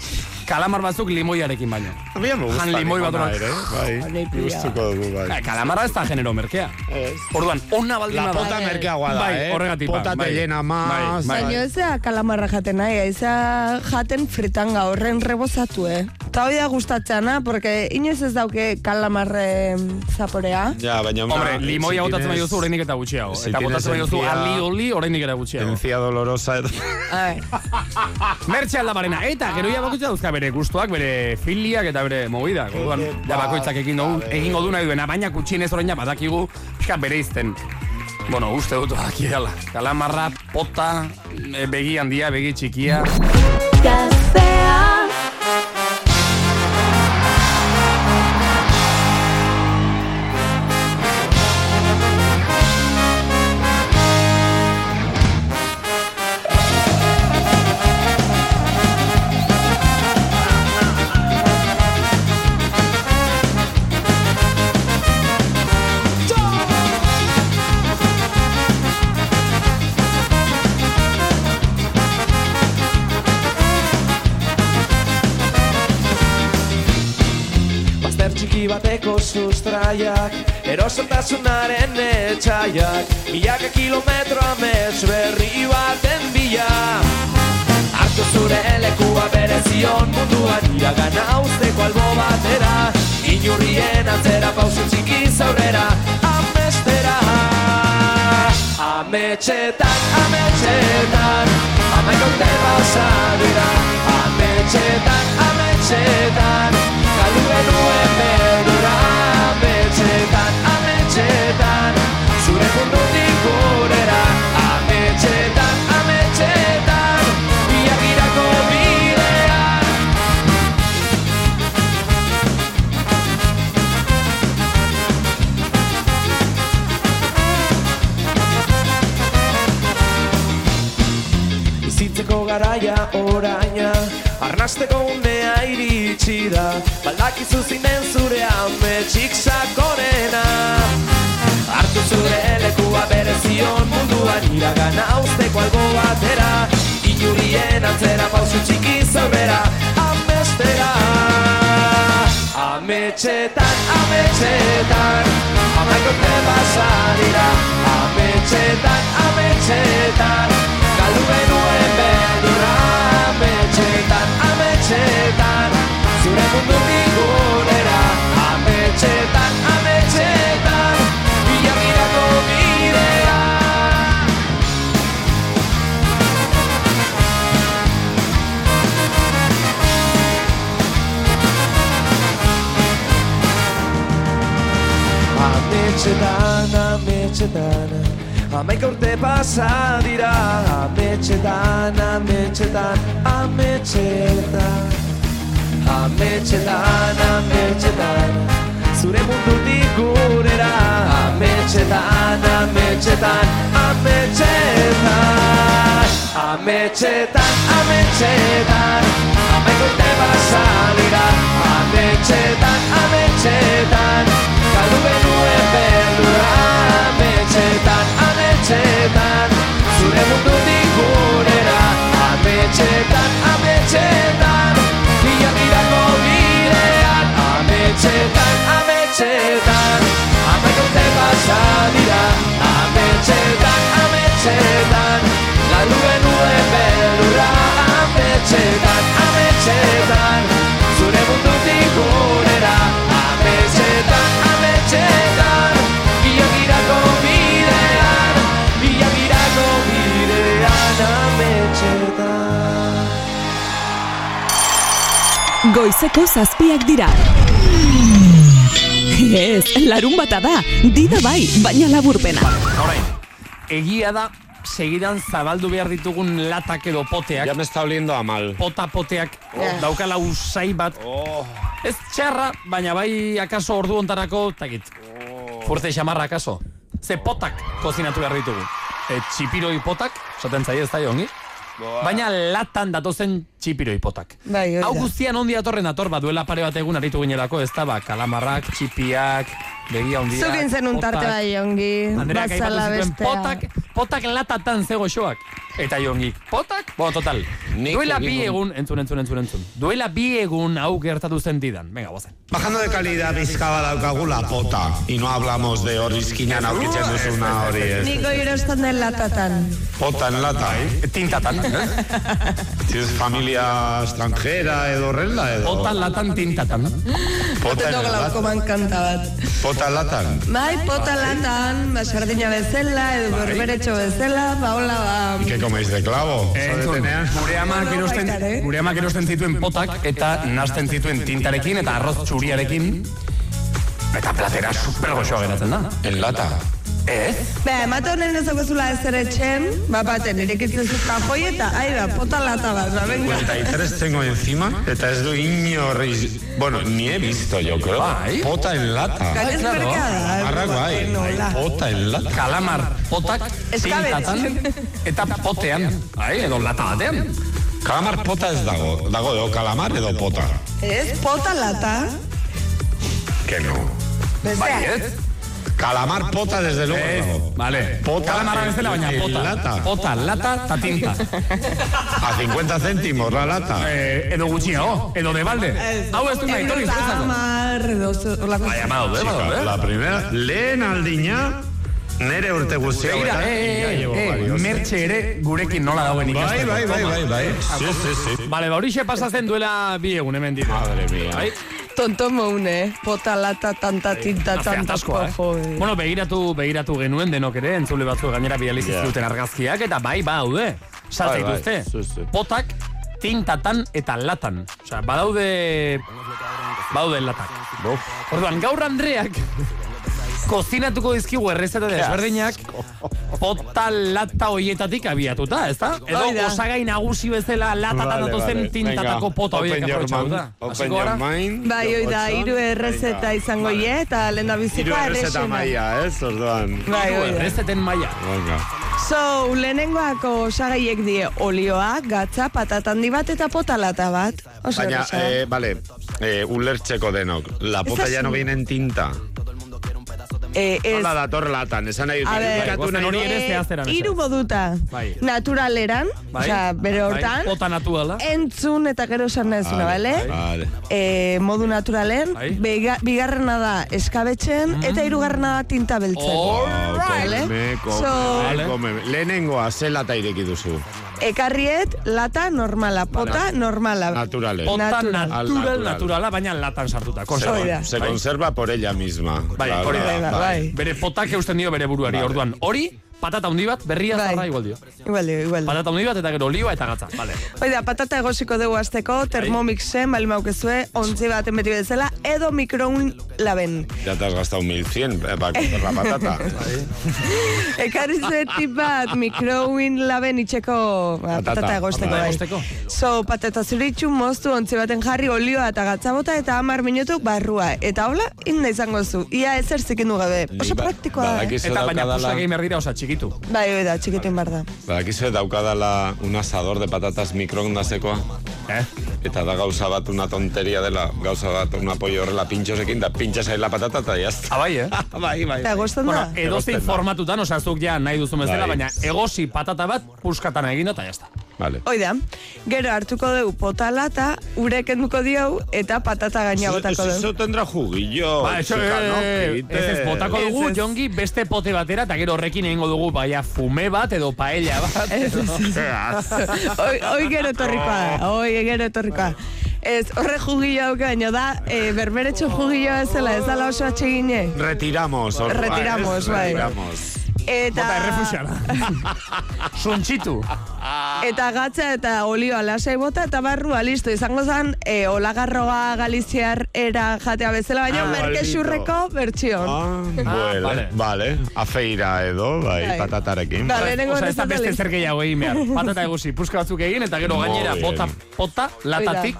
kalamar batzuk limoiarekin baino. Mia me gusta Jan limoi bat ere, bai. Gustuko dugu, bai. Eh, Kalamarra ez da genero merkea. Orduan, ona baldin La bada- pota merkeagoa da, bai, eh? Horregatik, ba, Pota bai. llena más. Bai, bai. Baina ez da kalamarra jaten nahi, ez da jaten fritanga horren rebozatu, eh? Eta hori da gustatzana, porque inoiz ez dauke kalamarre zaporea. Ja, baina... Hombre, una- limoia si botatzen bai duzu oraindik eta gutxiago. si eta botatzen bai duzu encía- ali oli oraindik eta gutxiago. Encía dolorosa. edo- Mertxe aldabarena. Eta gero ja bakoitza dauzka bere gustuak, bere filiak eta bere mogidak. Orduan, ja bakoitzak egin dugu, egingo du nahi duena, baina kutxinez orain ja badakigu pixka bere izten. Bueno, uste dut baki dela. Kalamarra, pota, e, begi handia, begi txikia. Bazter sustraiak Erosotasunaren etxaiak Milaka kilometro amets berri baten bila. Hartu zure lekua bere zion munduan Iragana usteko albo batera. Inurrien atzera pausu txiki zaurrera Amestera. Ametxetan, ametxetan Amaiko te pasa dira. Ametxetan, ametxetan Galdu genuen berdura Ametxetan, Arnasteko unea iritsi da. Baldakizu zinen zure ametxik sakonena. Hartu zure lekua bere zion munduan Iragana usteko albo batera. Inurrien antzera pausu txiki zaurrera Amestera. Ametxetan, ametxetan Amaiko te pasa dira Ametxetan, ametxetan Galdu genuen beldurra Ametxetan, ametxetan Zure mundu figurera Ametxetan, ametxetan Ilargirako bidea. Ametxetan, ametxetan Amaika urte pasa dira Ametxetan, ametxetan, ametxetan. Ametxetan, ametxetan Zure mundutik gurera Ametxetan, ametxetan, ametxetan. Ametxetan, ametxetan Amaika urte pasa dira. Ametxetan, ametxetan Galdu genuen beldurra. Ametxetan, ametxetan Zure mundutik gurera. Ametxetan, ametxetan Ilargirako bidean Ametxetan, ametxetan Amaik urte pasa dira. Ametxetan, ametxetan Galdu genuen beldurra Ametxetan, ametxetan Goizeko zazpiak dira. Ez, larun bata da. Dida bai, baina laburpena. Orain, egia da segidan zabaldu behar ditugun latak edo poteak. Ya me está oliendo a mal. Pota poteak Oh. daukala usai bat. Ez txarra, baina bai akaso ordu ontarako, takit. Furte xamarra akaso. Ze potak kozinatu behar ditugu. E, txipiroi potak, esaten zaie ez da ongi. Baina latan datozen txipiroi potak. Bai, Hau guztian ondi datorren dator, ba, duela pare bat egun aritu ginelako, ez da, ba, kalamarrak, txipiak, begia ondiak. Zukin zen un tarte potak. bai ongi, Andreak aipatu bazala bestea. potak, potak latatan zego xoak. Eta jongi, potak? Bo, total. Nik Duela bi egun, entzun, entzun, entzun, entzun. Duela bi egun hau gertatu zen didan. Venga, gozen. Bajando de calidad bizkaba daukagu la pota. Y no hablamos de horizkinan aukitzen duzuna hori ez. Niko irostan den latatan. Pota en lata. Tintatan. Si es familia extranjera edo horrela edo. Pota latan tintatan. Pota en Tengo lata. glaukoman kanta bat. Pota latan. Bai, pota latan, ba, sardina bezala, edo berberetxo bezala, hola, ba... ¿Y qué coméis de clavo? Entzun, gure amak Bueno, erosten, baita ere. gure amak erosten zituen potak eta nasten zituen tintarekin eta arroz txuriarekin. Eta platera super goxoa geratzen da. En lata. Ez? Ba, emate honen ez dagoezula ez ere etxen, ba, baten, irekitzen zut kajoi eta, ai, ba, pota lata bat, ba, venga. 53 tengo encima eta ez du inorri... Bueno, ni he visto yo, creo. Bai. Pota en lata. Gainez merkeada. Arrak bai. Nola. Pota en lata. Kalamar potak tintatan eta potean. Bai, edo lata batean. Kalamar pota ez dago. Dago edo kalamar edo pota. Ez, pota lata, Que no. bestea. Bai, ez? Calamar pota desde luego. Dago. vale. Pota Kalamarra bezala, baina en pota. lata. Pota, lata, ta tinta. A 50 céntimos la lata. Eh, edo gutxiago, edo de balde. Hau ez du nahi, tori. Bai, daude, Chica, badaude. la primera, lehen aldina, nere urte guztia. Begira, eh, eh, eh, mertxe ere gurekin nola dauen Bai, ikasteko. bai, bai, bai, bai. Sí, sí, sí. Vale, ba, horixe pasatzen duela bi egun hemen dire. Madre mía. Bai? Tonto moune, pota lata, tanta tinta, Azte tanta eh? pofo. Bueno, begiratu, begiratu genuen denok ere, entzule batzu gainera bidaliz Ja. zuten argazkiak, eta bai, badaude. Saltza Bai, bai. dituzte. Sí. Potak, tintatan eta latan. Osea, badaude... Badaude latak. Orduan, gaur Andreak kozinatuko dizkigu errezeta desberdinak pota lata hoietatik abiatuta, ezta? Edo Hoi da. osagai nagusi bezala latatan Vale, datozen vale. tintatako pota horiek your aprobetxatuta. mind, Open your mind. Bai, oi da, hiru errezeta izango ie, eta lehen da bizikoa errezeta maia, ez? Orduan. Bai, da. errezeten maila. Venga. So, lehenengoako osagaiek die olioa, gatza, patatandi bat eta pota lata bat. Oso Baina, eh, vale, eh, ulertzeko denok. La pota ya no viene en tinta. Eh, ez, Hala dator latan, esan nahi dut. nahi hori ere zehaztera hiru moduta. Bai. Naturaleran, Bai? osea, bere hortan, Bai, pota naturala. entzun eta gero esan nahezuna, bale? Vale. Eh, modu naturalen, Bai. bega, bigarrena da eskabetzen, eta hirugarrena da tinta beltzen. Vale? Come, come, So- come, come. Lehenengoa, ze lata ireki duzu. Ekarriet, lata normala, pota normala. Naturales. Pota Natural. Al natural, natural. naturala, baina latan sartuta. Se, Konserva. Hori da. se Bai. conserva por ella misma. Bai, hori da. Bai. Bere potak eusten dio bere buruari, Vale. orduan. Hori, patata handi bat, berria Bai. zarra igual dio. Igual dio, igual dio. Patata handi bat eta gero olioa eta gatza. Vale. Hoi da, patata egosiko dugu azteko, termomixen, bali maukezue, ontzi baten beti bezala, edo mikroun laben. Ya te has gastado 1100 eh, para la patata. Ekarri zuen tip bat, mikroun laben itxeko ba, Patata. patata egosteko. Bai. bai. So, patata zuritxu, moztu, ontzi baten jarri, olioa eta gatzabota eta hamar minutu barrua. Eta hola, inda izango zu. Ia ezer zikindu gabe. Oso praktikoa da. Badakizu Eta baina pusa gamer dira, osa txikitu. Bai, hoi da, txikitin bar da. Badakizu daukadala un asador de patatas microondasekoa. Eh? Eta da gauza bat una tonteria dela, gauza bat un apoyo horrela pintxosekin, da pintxas ahí la patata eta jazta. Ah, bai, eh? bai, bai. Eta egostan Bueno, da? edozein Egosten da. formatutan, osa zuk ja nahi duzu bezala, Bai. baina egosi patata bat puskatan egin da eta jazta. Vale. Hoi da, gero hartuko dugu pota lata, ure kenduko diau, eta patata gaina botako Eso, dugu. eso tendrá juguillo. Ba, eso, eh, ez ez, botako dugu, jongi, beste pote batera, eta gero horrekin egingo dugu, baina fume bat edo paella bat. Ez, ez, ez. Hoi hoi gero etorrikoa da, hoi gero etorrikoa. Ez, horre jugillo dauka, baina da, e, berberetxo jugillo ez zela, ez dala oso atsegine. Retiramos. Retiramos, ez? bai. Retiramos. Eta... Bota errefusiala. Suntxitu. Eta gatza eta olioa lasai bota eta barrua listo izango zen e, olagarroa galiziar era jatea bezala baina Ah, merkexurreko bertsion. Vale, vale. vale. Afeira edo, bai, Bai. patatarekin. Ba, lehenengo Osa, ez da beste zer gehiago egin behar. Patata egusi, puska batzuk egin, eta gero gainera bota, bota, latatik,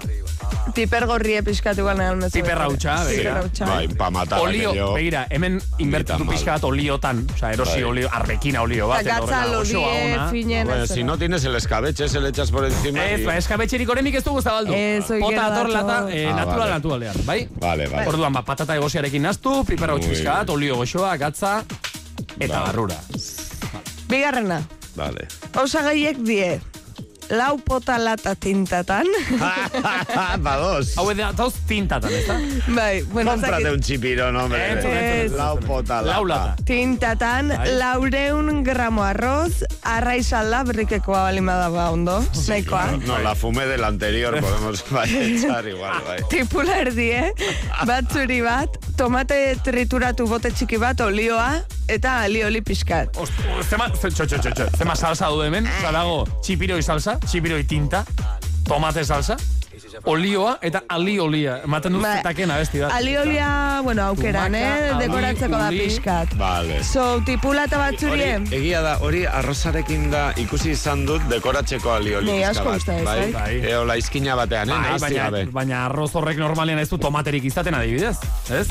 Piper gorrie pixkatu igual nahan mezu. piper rautxa, Piper begira. rautxa. Bai, pa matar Olio, begira, hemen pixka mal. bat oliotan, oza, erosi Bai. olio, arbekina olio bat, gatza ona. finen, Bueno, si no tienes el escabeche, se le echas por encima. Ez, y- ba, eskabetxerik orenik ez dugu zabaldu. Ez, Bota gero dator lata, eh, Ah, natural, vale. naturalean, bai? Vale, vale. Orduan, ba, patata egosiarekin naztu, piper hau Muy pixka bat, bien. olio goxoa, gatza, eta barrura. Bigarrena, Vale. osagaiek die, lau pota lata tintatan. Ba dos. Hau da, dauz tintatan, ez da? bai, bueno, Cómprate zakit- un chipirón, hombre. Entzun, Lau pota lata. Lau lata. Tintatan, Bai. laureun gramo arroz, arraizalda berrikekoa balima da ba ondo, nahikoa. No, no, la fumé del anterior podemos bai, echar igual, bai. Tipula erdie, bat zuri bat, tomate trituratu bote txiki bat, olioa, eta alioli pixkat. Zema, ze- txo, txo, txo, txo, zema salsa du hemen, oza, dago txipiroi salsa, txipiroi tinta, tomate salsa, olioa eta ali olia. Ematen dut Ba, zetaken abesti bat. Aliolia, bueno, aukeran, eh? Dekoratzeko da pixkat. Vale. So, tipula eta bat Hori, zurie, egia da, hori arrozarekin da ikusi izan dut dekoratzeko alioli pixka asko ez, bai? bai. Eo la izkina batean, eh? Bai, baina, baina arroz horrek normalean ez du tomaterik izaten adibidez, ez?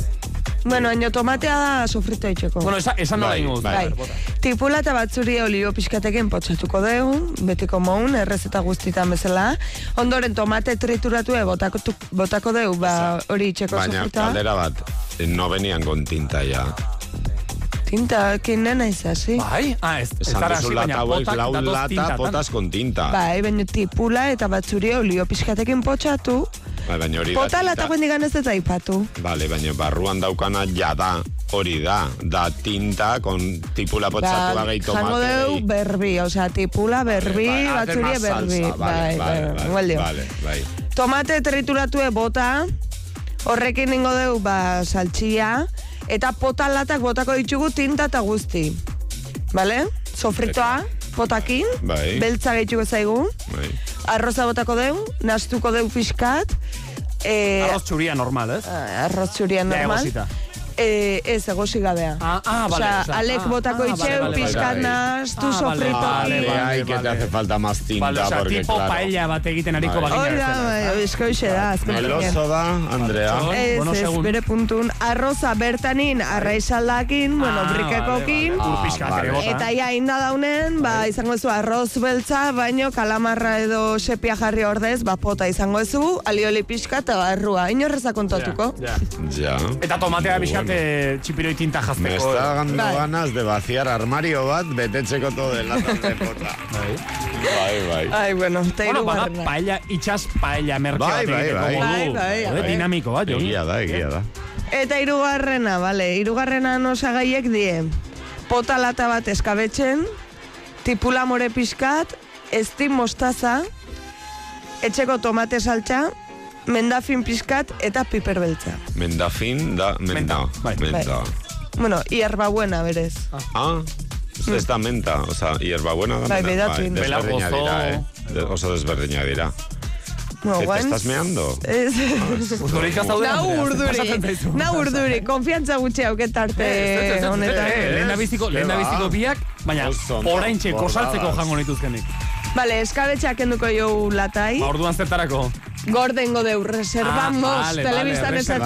Bueno, baino tomatea da sofrito itxeko. Bueno, esa, esan nola Bai, ingo dut. bai. Bai, tipula eta bat zurie olio pixkatekin potxatuko deu, betiko moun, errezeta guztitan bezala. Ondoren tomate trituratu e, botako, botako deu, ba, hori itxeko Baina, sofrita. kaldera bat, eh, no venían con tinta. Tinta, kinena izasi. Bai? Ah, ez, ez zara hasi, lata baina potak lau datoz lata tintatan. potas con tinta. Bai, baina tipula eta bat zurie olio pixkatekin potxatu. Bai, baina hori Pota da lata tinta. guendigan ez eta ipatu. Vale, baina barruan daukana ja da, hori da, da tinta con tipula potxatu Ba, gehi jango tomate. deu berbi, osea, tipula berbi, Bai, bat hacer zurie más berbi. bai, vale, vale, bai, vale, bai. Tomate trituratue bota, horrekin ningo deu, ba, saltxia, eta pota latak botako ditugu tinta eta guzti. Bale? Sofritoa, potakin, Bai. beltza gehituko zaigu, Bai. arroza botako deu, nastuko deu pixkat, e, Arroz txuria normal, ez? arroz txuria Ja, normal. egosita. E, ez, egosi gabea. Ah, ah, vale. Osea, osea, alek ah, botako ah, itxeu, vale, vale, pixkat vale. Ah, vale, sofritoki. Vale, vale, ay, que te vale. hace falta más tinta, Vale, osea, porque tipo claro. paella bat egiten ariko Bai. bagina Hoi da, bezala. bai, eskoixe da, azken El finean. oso da, Andrea. Vale. Ez, ez, bere puntun, arroza bertanin, arraizaldakin, bueno, Ah, brikekokin, vale, vale. Ah, vale. eta ja inda daunen, ba, izango zu arroz beltza, baino kalamarra edo sepia jarri ordez, ba, pota izango zu, alioli pixka eta barrua, inorreza kontatuko. Ja, Ja. ja. Eta tomatea pixkat eh, txipiroi tinta Me jazteko. está dando Bai. ganas de vaciar armario bat, betetzeko todo el latas de pota. Bai, bai. Ai, bueno, eta Bueno, bada irugarrena. paella, itxas paella merke Bai, bai, bai. Bai, bai, bai. Dinamiko bat, Jon. Egia da, egia da. Eta irugarrena, bale, irugarrena osagaiek die. Pota lata bat eskabetzen, tipula more pixkat, ezti mostaza, etxeko tomate saltza, mendafin pixkat eta piper beltza. Mendafin da, menta. bai. Menta. Bueno, hierba buena berez. Ah, ez da menta, oza, hierbabuena da. Bai, menta. bedatu egin dut. desberdinak Belagozo. dira, eh. De- Oso desberdinak dira. No, ¿Qué te estás meando? Ez. Urdurik ez daude, Nau Andrea, urduri, pasatzen zaizu. nau urduri, konfiantza gutxi auketarte ez, honetan. eh, lehen da biziko, lehen da biziko biak, baina orain txeko saltzeko jango nituzkenik. Bale, eskabetxeak enduko jo latai, Ba, orduan zertarako. Gordengo deu, reservamos, Ah, vale, telebistan vale, reserva.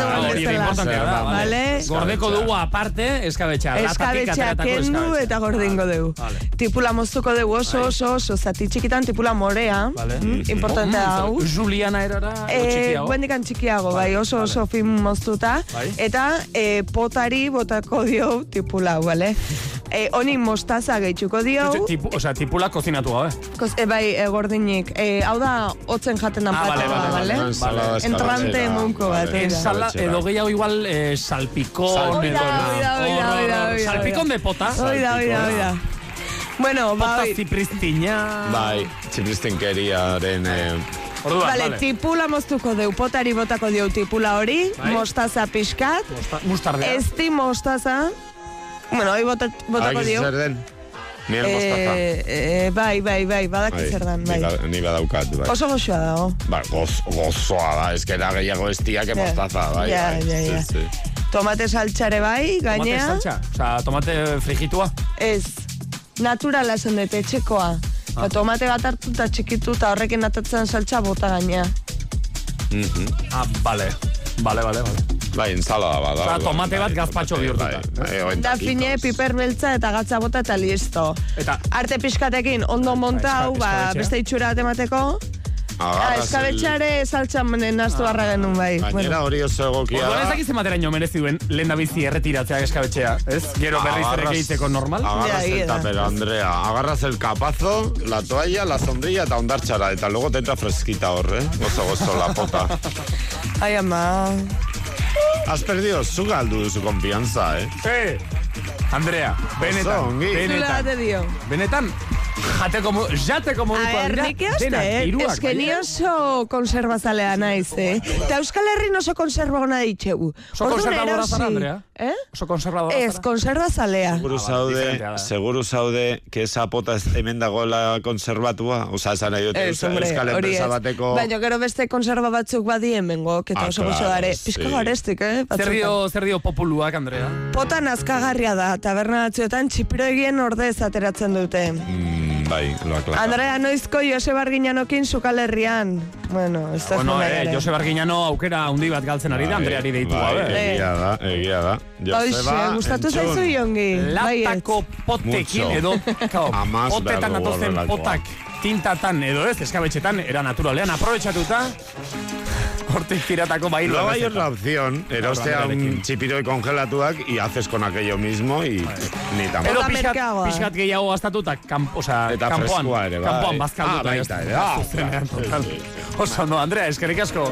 Bezala. da. Vale. Gordeko dugu aparte, eskabetxa. ateratako kendu eskabetxa. eta gordingo deu. Vale. Tipula moztuko deu oso, oso, oso, zati txikitan tipula morea. Vale. Mm, importante Mm, hau. Juliana erara, Eh, txikiago. guendikan txikiago, bai, oso oso fin moztuta. Bai. Eta eh, potari botako dio tipula, bale? Eh, honi mostaza gehituko dio. Tipu, o sea, tipula kozinatu gabe. Koz, e, bai, e, gordinik. E, hau da, hotzen jaten dan Ah, vale, vale, bale? vale. Ensalada Entrante munko bat, Vale. Ensala, edo gehiago igual eh, salpikon. Salpikon. Oida, oida. de pota. Oida, oida, oida. Bueno, ba, Pota zipristina. Bai, txipristenkeriaren... Eh, Orduan, Vale, vale. tipula moztuko deu, potari botako diu tipula hori, Bai. mostaza pixkat, Mosta- Mustardea. ezti mostaza, Bueno, hoi bota, botako dio. zer den? Mostaza. Eh, eh, bai, bai, bai, badaki Bai, zer dan, ni bai. ba- Ni badaukat, bai. Oso goxoa dago. Ba, goz, gozoa da, ez que da gehiago estia que mostaza, bai. Ja, bai. ja, ja. Sí, sí. Tomate saltxare bai, Tomate gainea. saltxa? Osa, tomate frigitua? Ez, naturala esan dut, etxekoa. Ah. Tomate bat hartu eta txikitu eta horrekin atatzen saltxa bota gainea. Ah, bale. Bale, bale, bale. Bai, ensalada bada. Osa, bai, tomate bat bai, gazpatxo tomate, bihurtuta. Bai, bai, Da fine, piper beltza eta gatza bota eta listo. Eta Arte pixkatekin ondo montau, eska- ba, beste itxura bat emateko. Ah, Agarras eskabetxare saltxan naztu barra genuen bai. el- Gainera hori oso egokia Orduan ez da. dakiz emateraino merezi duen lehen da bizi erretiratzeak eskabetxea, ez? Gero berriz ere gehitzeko normal? Agarras Ya, el tapero, Andrea. Agarras el capazo, la toalla, la sombrilla eta ondartxara. Eta luego te entra fresquita hor, eh? Gozo, gozo, la pota. Ai, ama. Has perdido zu galdu duzu konfianza, eh? Eh, Andrea, benetan. Zula benetan, dio. benetan, jateko, mo- jateko A modukoa ber, dira, nik eoste, denak, eh? hiruak, Ez que ni oso konservazalea naiz, eh? Eta Euskal Herrin oso konserva hona ditxegu. Oso Orduan konservadora erosi. zara, Andrea? Eh? Oso konservadora Ez, zara? konservazalea. Seguru zaude, diferentea da. seguru zaude, que esa pota ez- hemen dagoela konservatua? Osa, esan nahi dute, Ez, hombre, Euskal enpresa bateko... Baina gero beste konserva batzuk badien bengo, eta Ah, oso gozo dare. sí. Pizka garestik, eh? Zer batzuetan. dio, zer dio populuak, Andrea? Pota nazkagarria da, taberna batzuetan txipiro egien ordez ateratzen dute. Mm, bai, loak laka. Andrea Noizko Jose Barginanokin Sukal Herrian. Bueno, ez da Bueno, eh. Jose Barginano aukera handi bat galtzen ari da, Andreari deitu bai, gabe. Egia da, egia da. Joseba, gustatu entzun. zaizu jongi. Bai, Latako potekin Mucho. edo, kao, potetan atozen potak tintatan edo ez, eskabetxetan, era naturalean, aprobetxatuta, hortik tiratako bai Luego hay otra opción, erostea un chipiroi congelatuak y haces con aquello mismo y ni tan Edo Bota pixkat, merkeagoa. pixkat gehiago gastatu eta kan, osea, Eta kanpoan, freskoa ere, bai. kanpoan bazkalduta. Ah, baita ere, ah, Zuzenean, claro, total. sí, sí, sí. Oso, no, Andrea, eskerrik asko.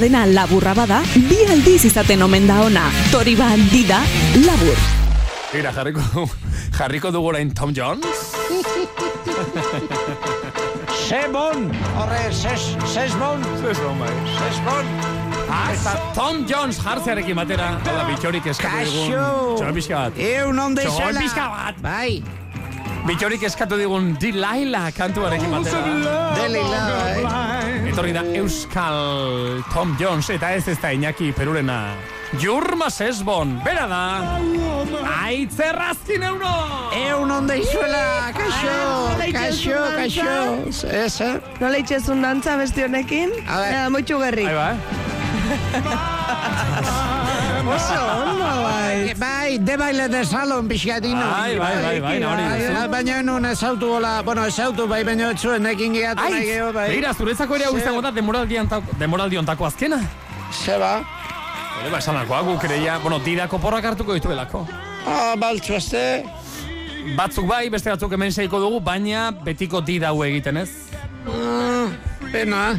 dena laburra bada, bi aldiz izaten omen da ona. Tori bandida, labur. Mira, jarriko, jarriko dugu orain Tom Jones. Sebon, horre, ses, sesbon. Sesbon, bai. Sesbon. Eta Tom Jones jartzearekin batera, da, bitxorik eskatu digun. Txoran pixka bat. Eun onde zela. pixka bat. Bai. Bitxorik eskatu digun Delilah kantuarekin batera. Delilah, bai. Etorri da Euskal Tom Jones eta ez ez da Iñaki Perurena. Jurma Sesbon, bera da. Aitzerrazkin euno! Eun onde izuela, kaixo, kaixo, kaixo. Ez, eh? Nola itxezun dantza besti honekin? A ver. Ja, Mutxu gerri. Ahí va. Oso ondo, bai. Bai, de baile de salon pixkatino. Bai, bai, bai, bai, hori duzu. Bai, Baina nun ez autu hola, bueno, ez autu, bai, baina ez zuen ekin gehiatu nahi geho, bai. begira, zuretzako ere hau izango da demoraldi ontako, azkena. Zeba. Hore, ba, esanakoa, guk kreia, bueno, didako porrak hartuko dituelako. Ah, baltzu azte. Batzuk bai, beste batzuk hemen seiko dugu, baina betiko dida hau egiten ez. Ah, pena.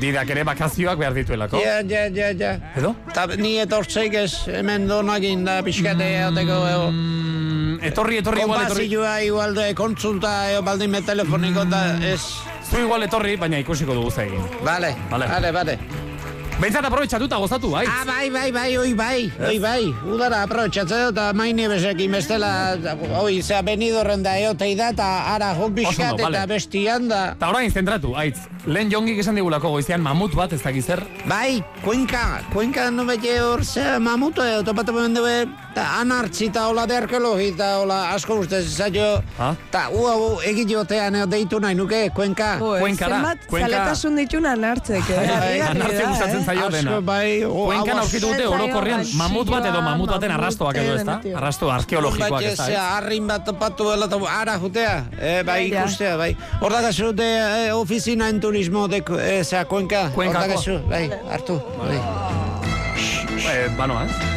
Didak ere bakazioak behar dituelako. Ja, ja, ja, ja. Edo? Ta ni etortzeik ez, hemen donakin da pixkate eateko, ego. Mm, etorri, etorri, igual, etorri. Kompazioa igual de kontsulta, ego baldin me telefoniko, eta ez. Zu igual etorri, baina ikusiko dugu zegin. Vale, Vale. vale, vale. Bentsat aprobetsatu eta gozatu, bai. Ah, bai, bai, bai, oi, bai, oi, bai. Udara aprobetxatzea eta maini besekin bestela, oi, zea benidorren da eotei da, eta ara pixkat ondo, vale. eta bestian da. Eta orain zentratu, aitz. Lehen jongik esan digulako goizean mamut bat ez dakiz zer. Bai, kuenka, kuenka no bete hor zea mamuto eo, topatu bemen dugu, eta anartzi eta hola de arkeologi eta hola asko ustez zailo, Ha? eta ua, ua, egin jotean eo deitu nahi nuke, kuenka. Jo, Cuenca da, zenbat Cuenca. zaletasun ditun anartzek, eh? Harrigarria da, Anartze gustatzen eh? Zaio dena. Bai, o, Kuenkan aurkitu dute orokorrean mamut bat edo mamut baten arrastoak edo ez da? denetio. Arrasto arkeologikoak Baina ez da, zea, ez? harrin bat topatu dela eta ara jutea, eh, bai ikustea, bai. Hor da gazu de eh, oficina en turismo de, eh, zea, kuenka. Cuencako. Hor da gazu, bai, hartu, bai. Eh, banoa, eh?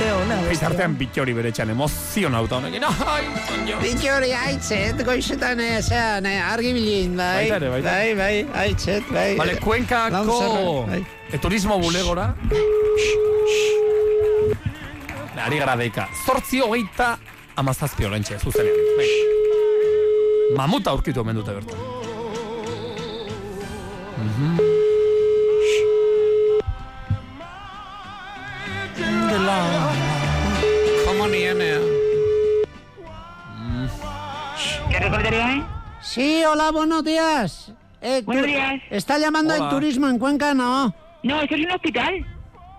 Ze ona, bestia. Bizartean bitxori bere txan emozionauta honekin. Ai. Bitxori aitzet, goizetan, eh, zea, ne, argibilin, bai. Baita ere, baita. Bai, bai, aitzet, bai. Kuenkako Lauzarra, bai. e, turismo bulegora. Ari gara deika. Zortzi hogeita amazazpi horrentxe, zuzenean. Bai. Mamuta aurkitu omen dute bertan. Mhm. ¿Cómo ¿Qué recordaría, eh? Sí, hola, buenos días. Eh, Buenos días. ¿Está llamando Hola. el turismo en Cuenca, no? No, esto es un hospital.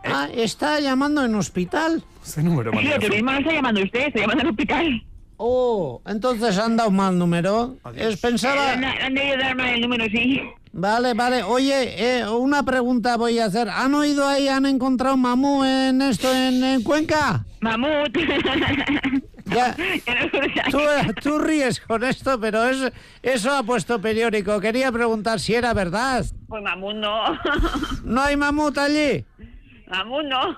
Ah, está llamando en hospital. Ze número Sí, el turismo no está llamando usted, está llamando al hospital. Oh, entonces han dado mal número. Es, pensaba... Han, han debido darme el número, sí. Vale, vale. Oye, eh, una pregunta voy a hacer. ¿Han oído ahí, han encontrado mamú en esto, en, en Cuenca? Mamut. Ya. Ya no lo sé. Tú, tú ríes con esto, pero es, eso ha puesto periódico. Quería preguntar si era verdad. Pues mamut no. ¿No hay mamut allí? Mamut no.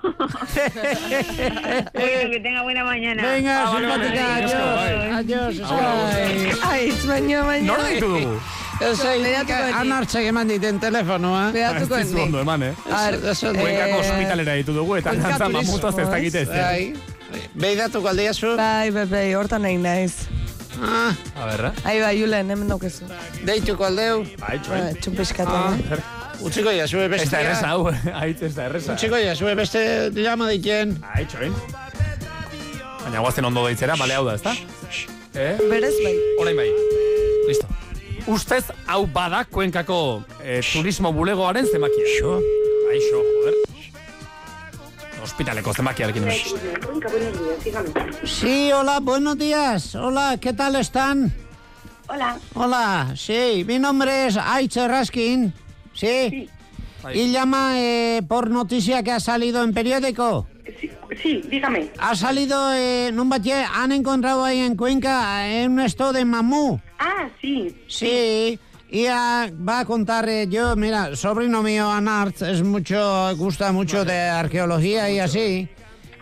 Bueno, que tenga buena mañana. Venga, Ah, vale, vale, simpática, venga, adiós. asko, Adiós. Ai, ai, baina, baina. Nora ditu dugu? Ese Lehiatuko nik. anartxek eman diten telefonoa. Behatuko Ez dizu ondo nik. eman, eh? A ver, Eso- eso- Kuenkako eh, ospitalera ditu dugu eta Cuenca nantza turismo, mamutaz ez dakite ez. Eh? Bai. Beidatuko aldiazu. Bai, bai, bai, hortan nahi naiz. Ah, A berra. Ai, bai, Julen, hemen daukezu. deituko aldeu. Bai, Ah, Txupiskatu, eh? Utziko jasue Ez da bestia. erreza, hau. Aitz, ez da erreza. Utziko jasue beste llama diken. Ai, txoin. Baina guazen ondo deitzera, bale hau da, ezta? Eh? Berez bai. Orain bai. Listo. Ustez, hau bada Kuenkako eh, turismo bulegoaren zemakia. Xo? Ai, xo, joder. Hospitaleko zemakiarekin hemen. Sí, hola, buenos días. Hola, ¿qué tal están? Hola. Hola, sí, mi nombre es Aiche Raskin. ¿Sí? Y llama eh, por noticia que ha salido en periódico. Sí, sí, dígame. Ha salido eh, en un batié, han encontrado ahí en Cuenca eh, un esto de mamú. Ah, sí. Sí, y ah, va a contar eh, yo, mira, sobrino mío Anart es mucho, gusta mucho de arqueología y así.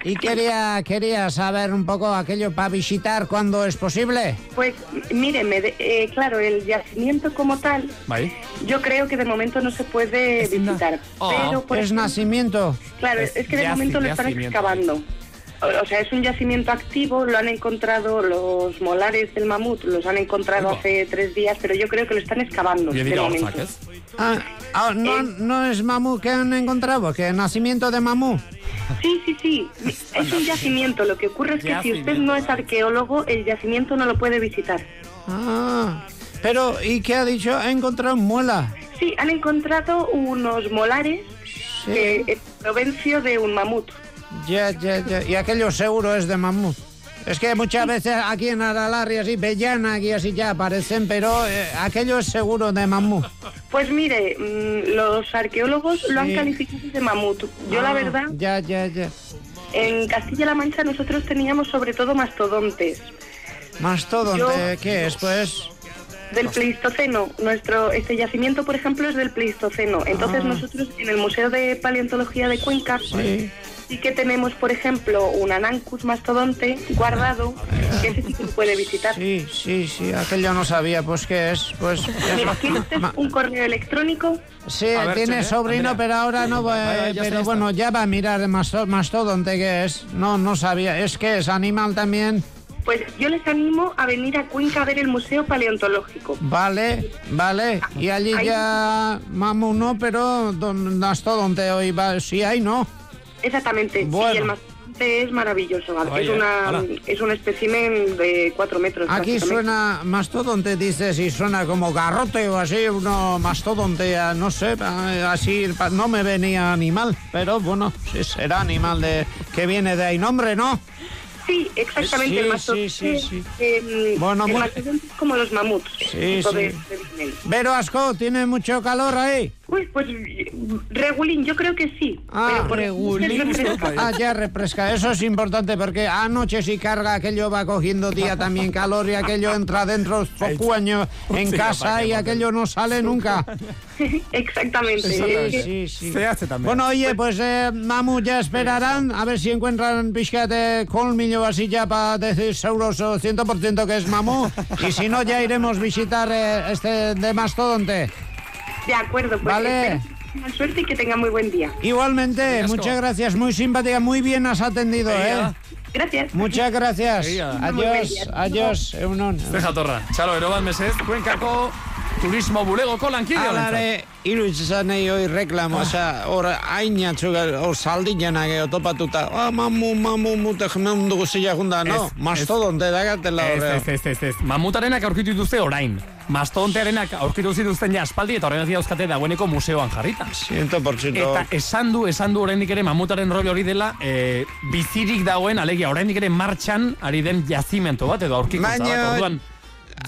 Y quería, quería saber un poco aquello para visitar cuando es posible. Pues mire, me de- eh, claro, el yacimiento como tal, yo creo que de momento no se puede visitar. pero, por es ejemplo, nacimiento. Claro, es, que de momento lo están excavando. O sea, es un yacimiento activo, lo han encontrado los molares del mamut, los han encontrado hace tres días, pero yo creo que lo están excavando. de momento. Ah, ah, no, no es mamú que han encontrado, que nacimiento de mamú. Sí, sí, sí. Es un yacimiento. Lo que ocurre es que si usted no es arqueólogo, el yacimiento no lo puede visitar. Ah, pero ¿y qué ha dicho? Ha encontrado muela. Sí, han encontrado unos molares que es provencio de un mamut. Ya, ya, ya. Y aquello seguro es de mamut. Es que muchas veces aquí en Aralar y así, Bellana y así ya aparecen, pero eh, aquello es seguro de mamut. Pues mire, mm, los arqueólogos lo han calificado de mamut. Yo la Ah, verdad, Ya, ya, ya. en Castilla-La Mancha nosotros teníamos sobre todo mastodontes. Mastodonte, Yo- ¿qué es, pues? Del Pleistoceno. Nuestro este yacimiento, por ejemplo, es del Pleistoceno. Entonces Ah. nosotros en el Museo de Paleontología de Cuenca Sí. Sí que tenemos, por ejemplo, un Anancus mastodonte guardado que ese sí que se puede visitar. Sí, sí, sí, aquello no sabía, pues ¿qué es? Pues... Mira, ¿tiene usted un correo electrónico? Sí, A ver, tiene cheque, sobrino, Andrea. pero ahora no va, está, pero bueno, ya va a mirar mastodonte qué es. No, no sabía. Es que es animal también. Pues yo les animo a venir a Cuenca a ver el Museo Paleontológico. Vale, vale. Y allí Ahí- ya mamu no, pero don- mastodonte hoy va, sí hay, ¿no? Exactamente, sí, el mastodonte es maravilloso. es, una, es un espécimen de cuatro metros. Aquí suena mastodonte, dices, y suena como garrote o así, uno mastodonte, ah, no sé, ah, así, no me venía animal, pero bueno, sí será animal de que viene de ahí nombre, ¿no? Sí, exactamente. Sí, el mastodonte, sí, sí, sí. eh, Bueno, el muy- mastodonte es como los mamuts. Sí, sí. de- de. Vero Asco, ¿tiene mucho calor ahí? Uy, pues regulín, yo creo que sí. Ah, pero por- refresca. Ah, ya refresca. Eso es importante porque anoche si carga aquello va cogiendo día también calor y aquello entra dentro cuaño en casa y que- aquello no sale nunca. Exactamente. Sí, sí, sí. Bueno, oye, pues eh, Mamu ya esperarán a ver si encuentran pizca de colmillo así ya para decir seguros o 100% que es Mamu. Y si no, ya iremos visitar eh, este de mastodonte. De acuerdo, pues Vale. tengan suerte y que tengan muy buen día. Igualmente, muchas gracias, muy simpática, muy bien has atendido, ¿eh? Gracias. Muchas gracias. Adiós, adiós, egunon. Zeja torra. Txalo, ero bat mesez, Kuenkako turismo bulegoko lankide Alare, iruditzen nahi hoi reklamo, osea, hor hainatzu, hor saldinak edo topatuta, ah, mamu, mamu, mute mundu guztia junda, no, mastodonte dagatela Ez, horre. ez, ez, ez, ez. Mamutarenak aurkitu dituzte orain. Mastodontearenak aurkitu zituzten ja aspaldi eta horregatik dauzkate dagoeneko museoan jarrita. 100%. Eta esan du, esan du oraindik ere mamutaren rol hori dela e, bizirik dagoen, alegia oraindik ere martxan ari den jazimento bat edo aurkikuntza bat. Orduan,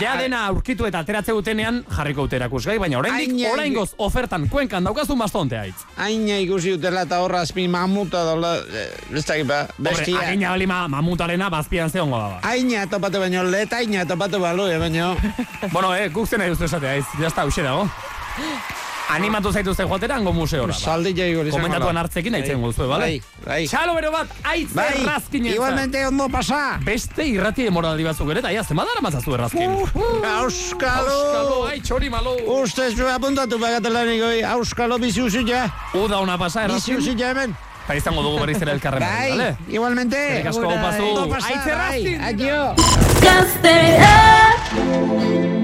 ja dena aurkitu eta ateratze dutenean jarriko dute erakusgai, baina oraindik Aina- oraingoz ofertan kuenkan daukazu mastodontea haitz. Haina ikusi utela eta horra azpi mamuta dola, eh, ez dakit ba, bestia. agina bali ma, mamutarena bazpian zeongo da ba. Haina topatu baino, leta haina topatu balu, eh, baino. bueno, eh, guk zen nahi duzte esatea, ez, jazta, hause dago. Animatu zaituzte joatera, hango museora. Ba. Saldi jai gori Komentatuan hartzekin aitzen guztue, bale? Bai, bai. Txalo bero bat, aitz Bai, errazkin igualmente ondo pasa. Beste irrati demoraldi batzuk ere, eta ia, zemadara mazazu errazkin. Auskalo! Auskalo, ai, txori malo. Uste zu apuntatu bagatelaniko, auskalo bizi usila. Uda una pasa Bizi errazkin. usila hemen. Eta izango dugu berriz ere elkarren Bai, bale? igualmente. Eskerrik asko, pasu. Ondo pasa, Aitz bai, errazkin. adio. Zergatik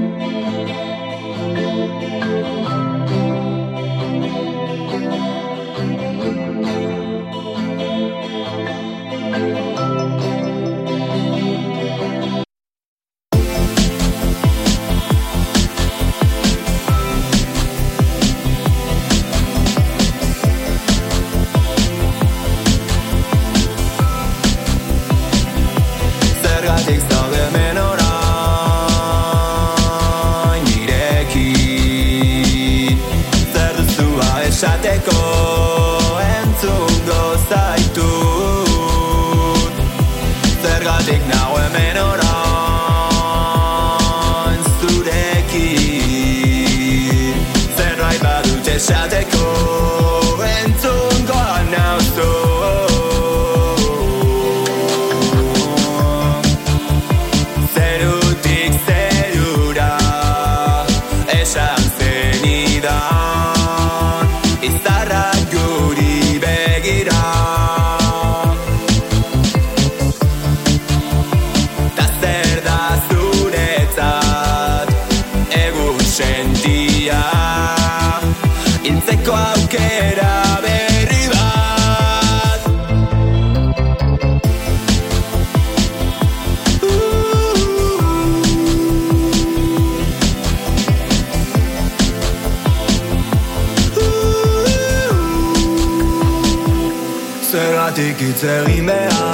Zergatik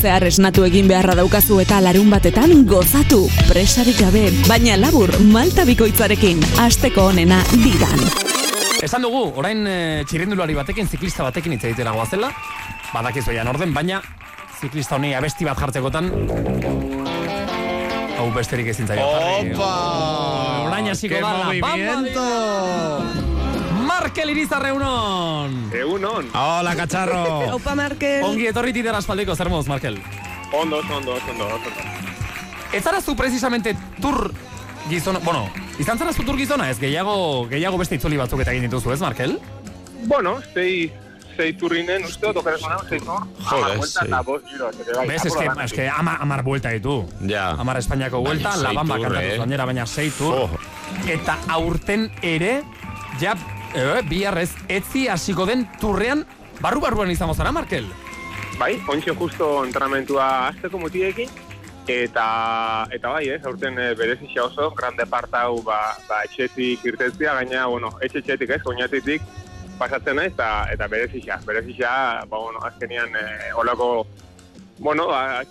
zehar esnatu egin beharra daukazu eta larun batetan gozatu. Presarik gabe, baina labur malta bikoitzarekin. Asteko onena didan. Esan dugu, orain e, txirrindulari batekin, ziklista batekin hitz egitera goazela. Badakizu ean orden, baina ziklista honi abesti bat jartzekotan hau besterik ezin zaio jarri. Opa! Orain hasiko ¡Qué da la movimiento! Markel Irizarre unon! Egunon. Hola, cacharro. Aupa Markel. Ongi etorri tidera aspaldiko, zer moduz, Markel? Ondo, oso ondo, oso ondo, ondo. Ez zara zu precisamente tur gizona, bueno, izan zara zu tur gizona, ez gehiago, gehiago beste itzuli batzuk eta egin dituzu, ez, Markel? Bueno, sei, sei turrinen, uste dut, okeres sei tur. Vueltas, sei. eta bost giro, bai, Bez, eske, dana. eske ama, amar buelta ditu. Ja. Amar Espainiako Baina la bamba tour, kantatu eh? baina sei tur. Eta aurten ere, ja, e, biharrez, etzi hasiko den turrean, barru-barruan izango zara, Markel? Bai, ontxe justo entrenamentua azteko mutiekin, eta, eta bai, ez, aurten e, berezia oso, grande parta hau, ba, ba etxetik irtetzia, gaina, bueno, etxe etxetik ez, oinatitik pasatzen naiz, eta, eta berezia, berezia, ba, bueno, azkenian, e, olako, bueno, ba,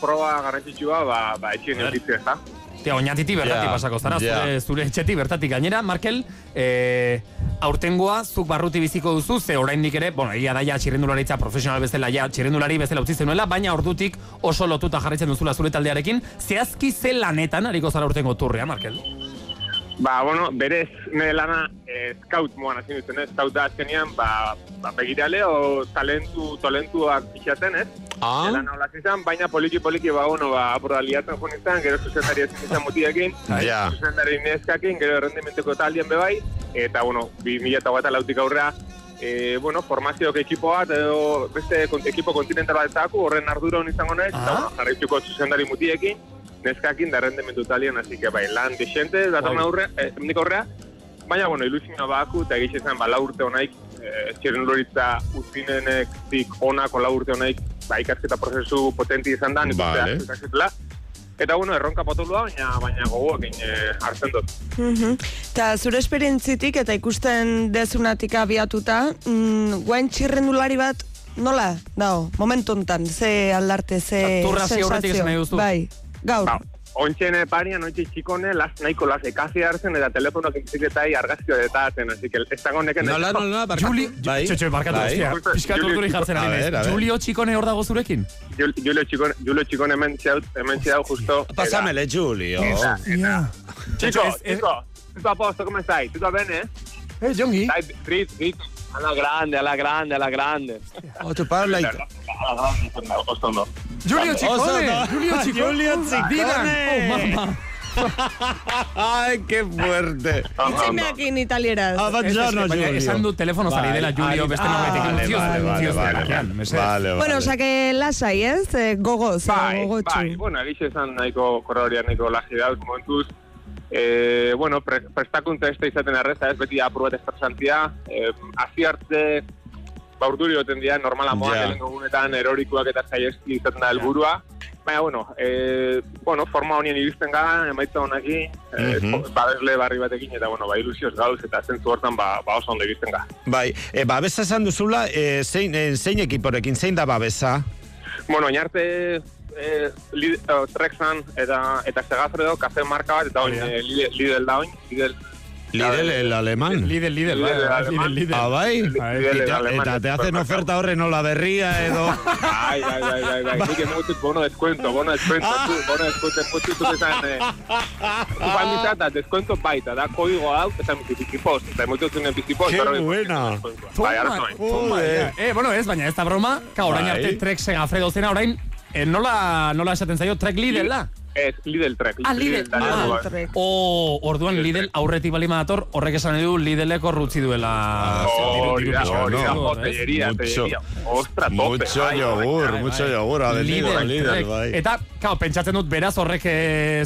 proba garrantzitsua, ba, ba etxien eutitzea, ez da? Tia, oinatiti bertatik Ja, pasako zara, ja. zure, zure etxetik bertatik gainera, Markel, e, aurtengoa zuk barruti biziko duzu, ze oraindik ere, bueno, egia da ja txirrendularitza profesional bezala, ja txirrendulari bezala utzi zenuela, baina ordutik oso lotuta jarraitzen duzula zure taldearekin, zehazki ze lanetan hariko zara aurtengo turrea, Markel? Ba, bueno, berez nire lana eh, scout moan hasi duten, eh? scout da azkenean, ba, ba begirale o talentu, talentuak pixaten, ez? Ah. Lan hola izan, baina poliki poliki ba, bueno, ba, apurra liatzen joan izan, gero zuzendari ezin izan mutiekin, Ja. zuzendari neskakin, gero errendimentuko taldien bebai, eta, bueno, 2000 eta lautik aurrea, e, bueno, formazioak ekipo bat, edo beste ekipo kontinental bat horren arduron izango naiz, eta, bueno, jarraituko zuzendari mutiekin, neskakin da errendimentu talien, así que bai, lan desente, datorn Bai. aurre, eh, aurrea, baina, bueno, ilusioa baku, eta egiz izan, ba, urte honaik, eh, txirrenduritza utzinenek onako lau urte honaik, ba, ikasketa prozesu potenti izan da, nik uste Vale. ikasketela. Eta, bueno, erronka potolua, baina, baina gogoekin eh, hartzen dut. Mhm. Ta zure esperientzitik eta ikusten dezunatik abiatuta, mm, guain txirrendulari bat nola dao, momentu hontan, ze aldarte, ze Turra hasi aurretik sensazio? esan nahi duzu. Bai, gaur. Ba, Ontxene parian, ontxe txikone, las, nahiko las ekasi hartzen, eta telefonoak ikziketai argazkio detaten, así que ez dago neken... Nola, nola, barkatu. Juli, Bai. txetxe, barkatu, Bai. urduri Chico- jartzen ari. Julio Txikone hor dago zurekin? Jul- Julio Txikone, Julio Txikone hemen txaut, hemen txau justo... Pásamele, Julio. Eta. Chico, chico, tutto a posto, come stai? Tutto bene? Eh, Jongi. Dai, dritto, dritto. a la grande, alla grande, alla grande. Otto parla in... Giulio Ciccone! Giulio Ciccone! Giulio Ciccone! Oh mamma! Ay, qué fuerte. Diceme aquí en italiano. Ah, buongiorno, Giulio. Salí de la Giulio, veste no. Vale, vale, vale, vale, vale, Bueno, o sea que lasai, ez? Eh, gogoz, bai, bai. Bueno, egize esan nahiko korra horian nahiko lajeral E, bueno, pre, prestakuntza ez da izaten erreza, ez beti apur bat estresantia. E, Azi arte, ba, urduri goten dira, normala moan, Ja. yeah. gunetan, erorikoak eta zaiezki izaten da helburua. Baina, bueno, e, bueno, forma honien iristen gara, emaitza honaki, e, Mhm. babesle barri batekin, eta, bueno, ba, ilusioz gauz, eta zentzu hortan, ba, ba oso ondo iristen gara. Bai, e, babesa esan duzula, e, zein, e, zein ekiporekin, zein da babesa? Bueno, oinarte e, uh, Trexan eta eta Segafredo kazen marka bat eta oin yeah. Lidl da oin, Lidl Lidl el alemán. Lidl, Lidl, Lidl, Lidl. Ah, bai? Ah, eta te hacen oferta horre nola berria edo... Ay, ay, ay, ay, ay. Nik emo dut bono descuento, bono descuento, ah. tu, bono descuento, después tu esan... Eh. Tu panditata, descuento baita, da código hau, esan bizipos. Eta emo dut Eh, bueno, ez, baina ez da broma, eh, nola, nola esaten zaio track leaderla. Ez, Lidl Trek. Ah, Lidl. Ah, Lidl, Trek. O, orduan Lidl aurretik bali dator, horrek esan du Lidleko rutzi duela. Hori da, hori da, hotelleria. Ostra, tope. Mucho bai, bai, yogur, bai, mucho bai. yogur, Lidl, Lidl, bai. Eta, kao, pentsatzen dut, beraz horrek e,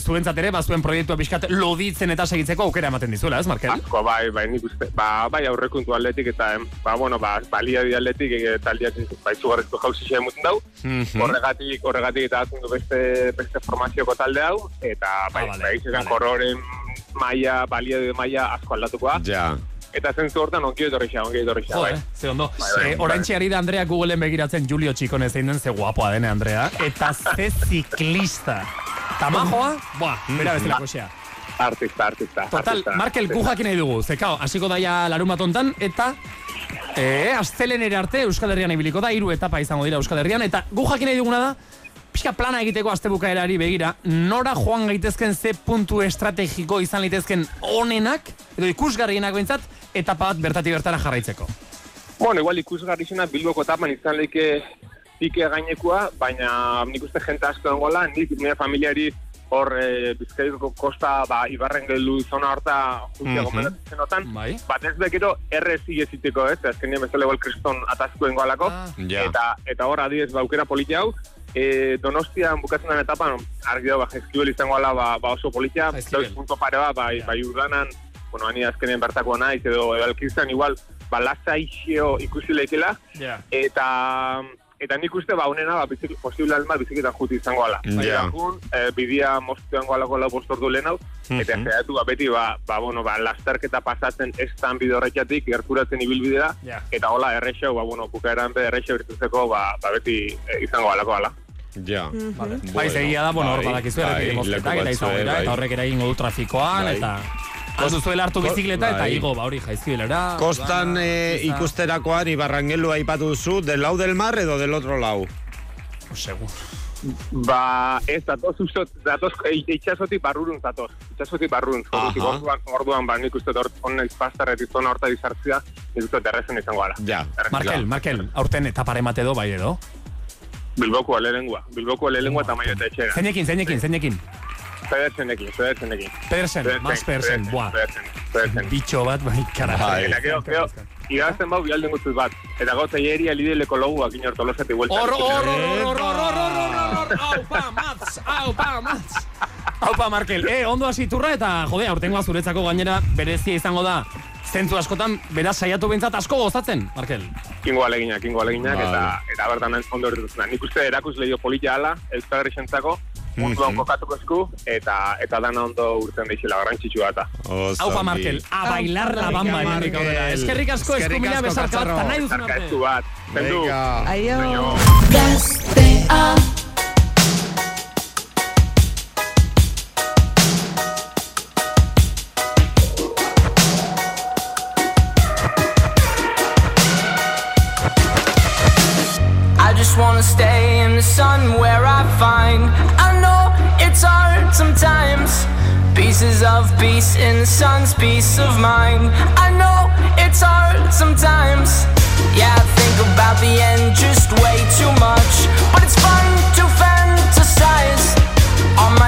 zuentzat ere, ba, zuen proiektua pixkat loditzen eta segitzeko aukera ematen dizuela, ez, Markel? Asko, bai, bai, nik uste. Ba, bai, aurrekuntu atletik eta, ba, bueno, ba, balia di atletik, e, taldiak, ba, izugarrizko jauzi xe emuten dau. Mhm. Horregatik, horregatik eta du beste, beste formazioko talde hau, eta, bai, vale, bai, izan kororen maia, balia de maia asko aldatukoa. Ja. Eta zentzu hortan onki etorri xa, onki etorri xa, bai. eh, ze ondo. Bai, bai, Eh, bai. ari da Andrea Googleen begiratzen Julio Txikone zein den, ze guapoa dene Andrea. Eta ze ziklista. Tamajoa, buah, bera bezala koxea. Artista, artista. Total, artista, Markel, gu jakin nahi dugu. Ze, kao, hasiko daia larun bat hontan, eta eh, astelehen arte Euskal Herrian ibiliko da, hiru etapa izango dira Euskal Herrian, eta gu jakin nahi duguna da, pixka plana egiteko astebukaerari begira, nora joan gaitezken ze puntu estrategiko izan litezken onenak, edo ikusgarrienak behintzat, etapa bat bertatik bertara jarraitzeko. Bueno, igual ikusgarri zena Bilboko etapan izan leike pike gainekua, baina nik uste jente asko dengola, nik nire familiari hor e, Bizkaiko kosta ba, ibarren gelu zona horta juntia Mhm. gomendatzen zenotan, Bai. bat ez bekero errez igeziteko, ez, azkenien bezala igual kriston atazko dengoalako, Ja. eta, eta hor adiez ba, aukera politia hau, e, Donostian bukatzen den etapan, argi dago, ba, jaizkibel izango ala, ba, ba oso politia, doiz punto pare bat, bai, bai urdanan, bueno, ani azkenien bertakoa naiz, edo, edo alkizan igual, ba, lasaixio ikusi leikela, Ja. eta eta nik uste ba honena ba bizik, posible alma biziketan juti izango ala. Ja. Jun, e, bidia moztuan goalako lau postordu lehen hau, eta Mhm. zehatu ba beti ba, ba, bueno, ba, lasterketa pasatzen ez tan bide horretatik, gerturatzen ibilbidea, Ja. eta hola errexeu, ba, bueno, bukaeran be errexeu irtutzeko, ba, ba beti e, izango alako ala. Ja. Bai, segia da, bueno, hor bai, badakizu, bai, errepide mozketak leku eta batzue, dira, bai. eta horrek eragingo du trafikoan, Bai. eta... Kostu zuela hartu bizikleta eta bai. igo, ba hori jaizkibelera. Kostan e, ikusterakoan Ibarrangelu aipatu duzu, del lau del mar edo del otro lau? Segur. Ba, ez, datoz, ustot, datoz, e, itxasotik barrurun zatoz. Itxasotik barrurun. Ordutik Aha. orduan, orduan, ba, nik uste dut onnen pastarret izona horta dizartzia, nik uste dut errezen izango ala. Ja. Markel, Markel, aurten etapare mate edo bai edo. Bilboko alelengua. Bilboko alelengua eta maio eta etxera. Zeinekin, zeinekin, zeinekin. Pedersenekin, Pedersenekin. Pedersen, Max Pedersen, buah. Pedersen, Bitxo bat, bai, karaja. Eta, kero, kero, Igazten bau bialden guztiz bat. Eta gauza hieria lideleko loguak inortolosati huelta. Horro, horro, horro, horro, horro, haupa, matz, haupa, matz. Haupa, Markel, eh, ondo asiturra eta, jode, aurtengoa zuretzako gainera berezia izango da zentzu askotan, beraz saiatu bentsat asko gozatzen, Markel. Kingo aleginak, kingo aleginak, Vale. eta, eta bertan ondo erdutzen. Nik uste erakus lehio politia ala, Euskal Herri munduan kokatuko esku, eta, eta dana ondo urten deixela garrantzitsua eta. Aupa, Markel, a bailar la bamba, hemendik aurrera. Eskerrik asko, eskumila besarka bat, eta nahi duzun arte. esku bat. Zendu. Aio. Gaztea sun where I find. I know it's hard sometimes. Pieces of peace in the sun's peace of mind. I know it's hard sometimes. Yeah, I think about the end just way too much. But it's fun to fantasize On my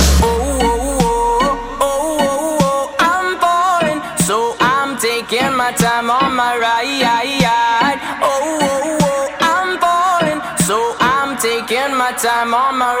I'm on my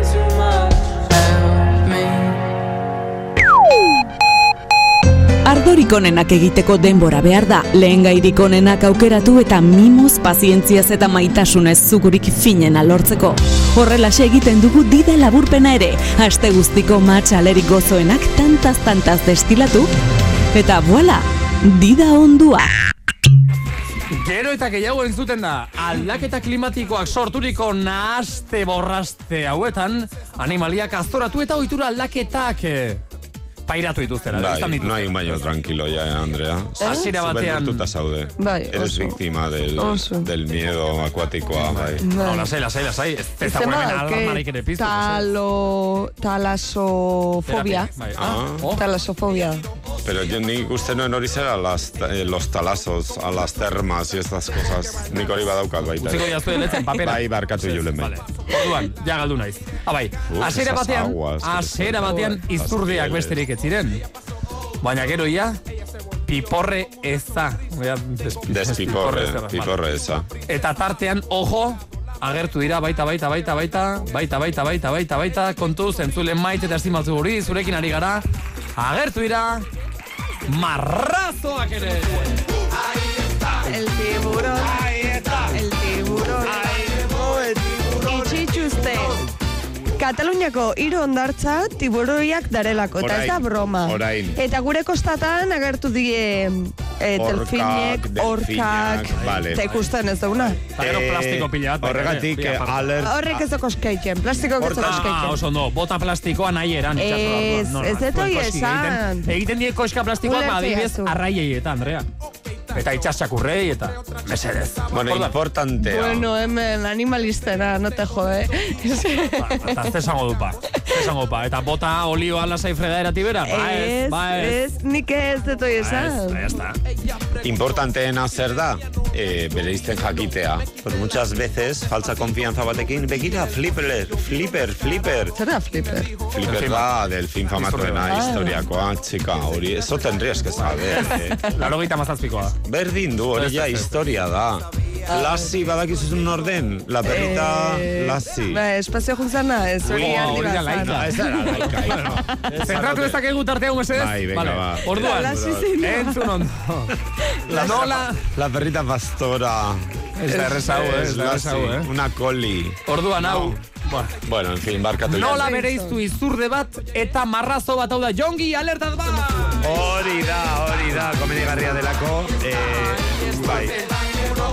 Ardorik onenak egiteko denbora behar da, lehen gairik onenak aukeratu eta mimoz, pazientziaz eta maitasunez zugurik finena lortzeko. Horrelaxe egiten dugu dida laburpena ere, aste guztiko matxalerik gozoenak tantaz-tantaz destilatu, eta voila, dida ondua. Gero eta gehiago entzuten da, aldaketa klimatikoak sorturiko nahaste borraste hauetan, animaliak aztoratu eta ohitura aldaketak eh, pairatu dituztera. Bai, izan dituzte. no hay un baño tranquilo ya, eh, Andrea. Hasiera batean- zaude. Bai, Eres víctima del, Oso. del miedo acuáticoa, bai. No, lasai, lasai, lasai. Ez alarmarik ere piztu. Talo, talasofobia. Bai, ah. Oh. Talasofobia. Pero yo ni usted no hori zera las, eh, los talazos, a las termas y estas cosas. Nik hori badaukat baita. Utziko jaztu eletzen papera. Bai, barkatu julen bai. Orduan, ja galdu naiz. Ah, bai, hasiera esas batean, batean aguas, izurdiak las besterik ez ziren. Baina gero ia, piporre ez da. Oia, des- Despiporre, piporre esa. Eta tartean, ojo, agertu dira baita, baita, baita, baita, baita, baita, baita, baita, baita, kontu zentzule maite eta estimatzu guri, zurekin ari gara, agertu dira, marrazoak ere. El tiburón. El tiburón. El tiburón. Itxitxuzte. Kataluniako hiru ondartza tiburoiak darelako, eta ez da broma. orain. Eta gure kostatan agertu die Orkak, delfinek, orkak, vale. eta ikusten ez dauna. Eta gero plastiko pila bat. Horregatik, eh, alert... Horrek ez dako skaitzen, plastiko ez dako Ah, skaitzen. oso ondo, bota plastikoa nahi eran. Ez, ez dut esan. Egiten, die koska plastikoak, Ulertze adibidez, jazu. arraiei eta, Andrea. Eta itxaschakurrei eta mesedez. Bueno, Orduan, importantea. Bueno, hemen animalistena, no te jode. Eta ez esango dupa. Ez esango dupa. Eta bota olioa lasai fregaera tibera? Ba ez, Ez, ba ez. ez, nik ez dut hori Ba ez, esan. ba, ya está. Importanteena zer da? eh, bere izten jakitea. Pues muchas veces, falsa konfianza batekin, begira, flipper, flipper, flipper. Zer da flipper? Flipper da, delfin famatuena historiakoa, txika, hori, eso tendrías que saber. Eh. Laro gaita mazazpikoa. Berdin du, hori ja historia da. Lassi badakizuzun orden, la perrita Eh, Lassi. Ba, espazio juntzana, ez hori Ui, ardi bazan. laika. Ez da laika, hija. Zentratu ez dakegu tartea mesedez? Bai, venga, Vale, ba. Orduan, Lassi zein entzun ondo. La nola... La perrita pastora. Ez da errezau, eh? Ez da Lassi, errezau, eh? Una coli. Orduan, hau. Ba. Bueno, en fin, barkatu. Nola bereiztu izurde bat eta marrazo bat hau da. Jongi, alertaz ba! Hori da, hori da, komedigarria delako. Eh, bai.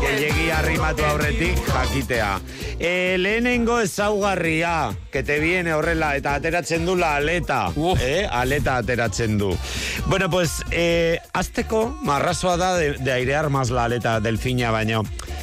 Gehiegi arrimatu aurretik jakitea. E, lehenengo ezaugarria, que te viene horrela, eta ateratzen du la aleta. Eh? Aleta ateratzen du. Bueno, pues, eh, azteko, marrazoa da de, de airear más la aleta delfina baino.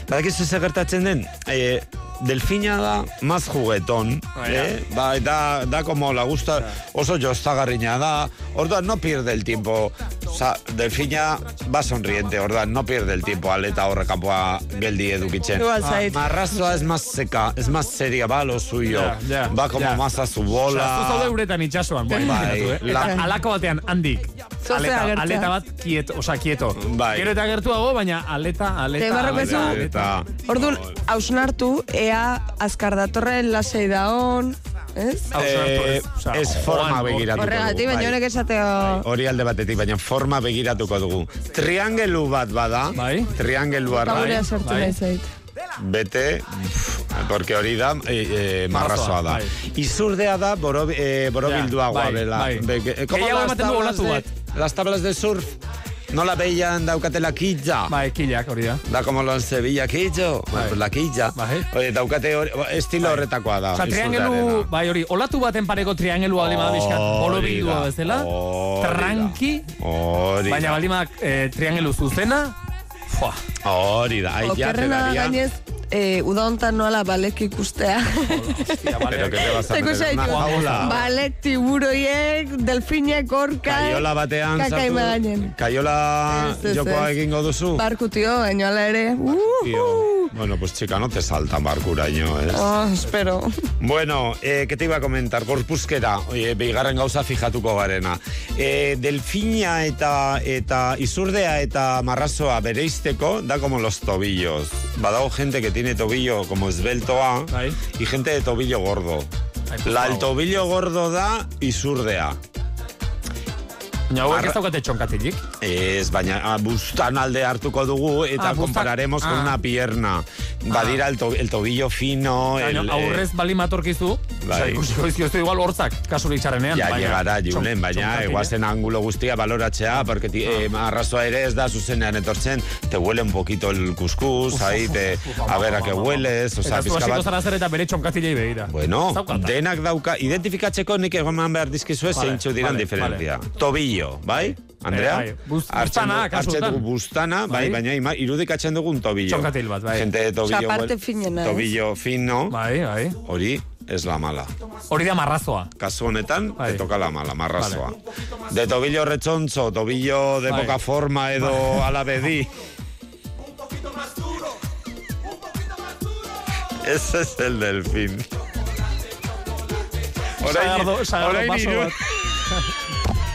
Badakizu ze gertatzen den? Eh, delfina da más juguetón, Ah, ya. eh? Ba, da, da como la gusta, oso jostagarrina da, orduan no pierde el tiempo, Osa, delfina va sonriente, orduan no pierde el tiempo, aleta horre kanpoa geldi edukitzen. Zait. Marrazoa es más seca, es más seria, va lo suyo, Ja, ja, va como más a su Osa, bola. zaude uretan itxasuan, bai, Bai, eh? la- Eta alako batean, handik. Aleta, agertzea. aleta bat kieto, osa, kieto. Bai. Gero eta gertuago, baina aleta, aleta, Te aleta, aleta. Orduan, hausnartu, ea azkar datorren lasei da on, ez? Eh, ez forma begiratuko Horregatik, baina bai. honek esateo... Hori alde batetik, baina forma begiratuko dugu. Triangelu bat bada, bai? triangelu Paurea sortu nahi zait. Bete, pff, porque hori da eh, eh, marrazoa da. bai. Izurdea da boro, eh, borobilduagoa Ja, bai, bela. bai. Be- como Gehiago ematen du olatu de- bat. Las tablas de surf. No la veían daukatela quilla. Bai, killak hori da. Da como los Sevilla quillo. Bai. Pues la quilla. Oye, daukate hori, estilo horretakoa da. Osa, triangelu, bai hori, olatu baten pareko triangelua baldin bada bizkat, bolo Hori bildua da, bezala, tranqui, Hori baina baldin bada eh, triangelu zuzena, fua. Hori da, ahí ya te gainez, eh, uda hontan noala balek ikustea. Pero que te vas a Zeko meter en una zaitu, jaula. balek, tiburoiek, delfinek, orka, Kaiola batean kakaima sartu. gainen. Kaiola Ez, ez, jokoa ez. egingo duzu. Barku, tio, baino ala ere. Uh. Bueno, pues chica, no te saltan barkuraino, ¿eh? oh, espero. Bueno, eh, ¿qué te iba a comentar? Gorpuzkera, oye, bigarren gauza fijatuko garena. Eh, delfina eta eta izurdea eta marrazoa bereizteko da como los tobillos. Badago gente que tiene tobillo como esbeltoa y gente de tobillo gordo. pues La, el dago. tobillo gordo da izurdea. Baina hauek Arra- ez daukate txonkatilik. Ez, baina ah, bustan alde hartuko dugu eta Ah, bustan- compararemos con ah. una pierna. Badira el, to- el tobillo fino, el, Baina eh, aurrez bali matorkizu, Bai. Osa, ikusiko dizkiozu igual hortzak kasurik txarenean. Ja, llegara, Julen, baina txonkatile. eguazen angulo guztia baloratzea, porque ti, eh, arrazoa ere ez da zuzenean etortzen, te huele un poquito el cuscús, ahí te, a ver a qué hueles, o sea, Eta zu pizka hasiko bat... zara zer eta bere txonkatilei begira. Bueno, Zaukata. denak dauka, identifikatzeko nik egon behar dizkizue Vale, zeintzu diran vale, diferentzia. Tobillo, bai? Andrea? bai, buz- Hartzen kasutan. dugu buztana, bai, Bai. baina ima, irudikatzen dugu un tobillo. Txonkatil bat, bai. Gente de tobillo, Osa, parte finena, tobillo fino, Bai, bai. hori es la mala. Hori da marrazoa. Kasu honetan, Bai. te toca la mala, marrazoa. De tobillo rechontzo, tobillo de Bai. poca forma edo alabedi. Ese es el delfín. Sagardo- sagardo orain paso.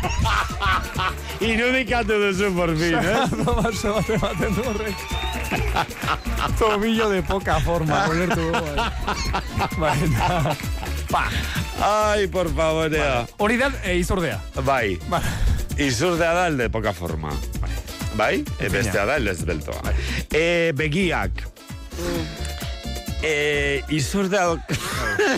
Irudikatu duzu por fin, eh? Sagardo baso bat ematen du horrek. Tobillo de poca forma, bai. Bai, da. Pa. Ai, por favor, ea. Hori da, e. Bai. Izurdea da el de poca forma. Bai? E, bestea da el esbeltoa. E, begiak. E, izurdea...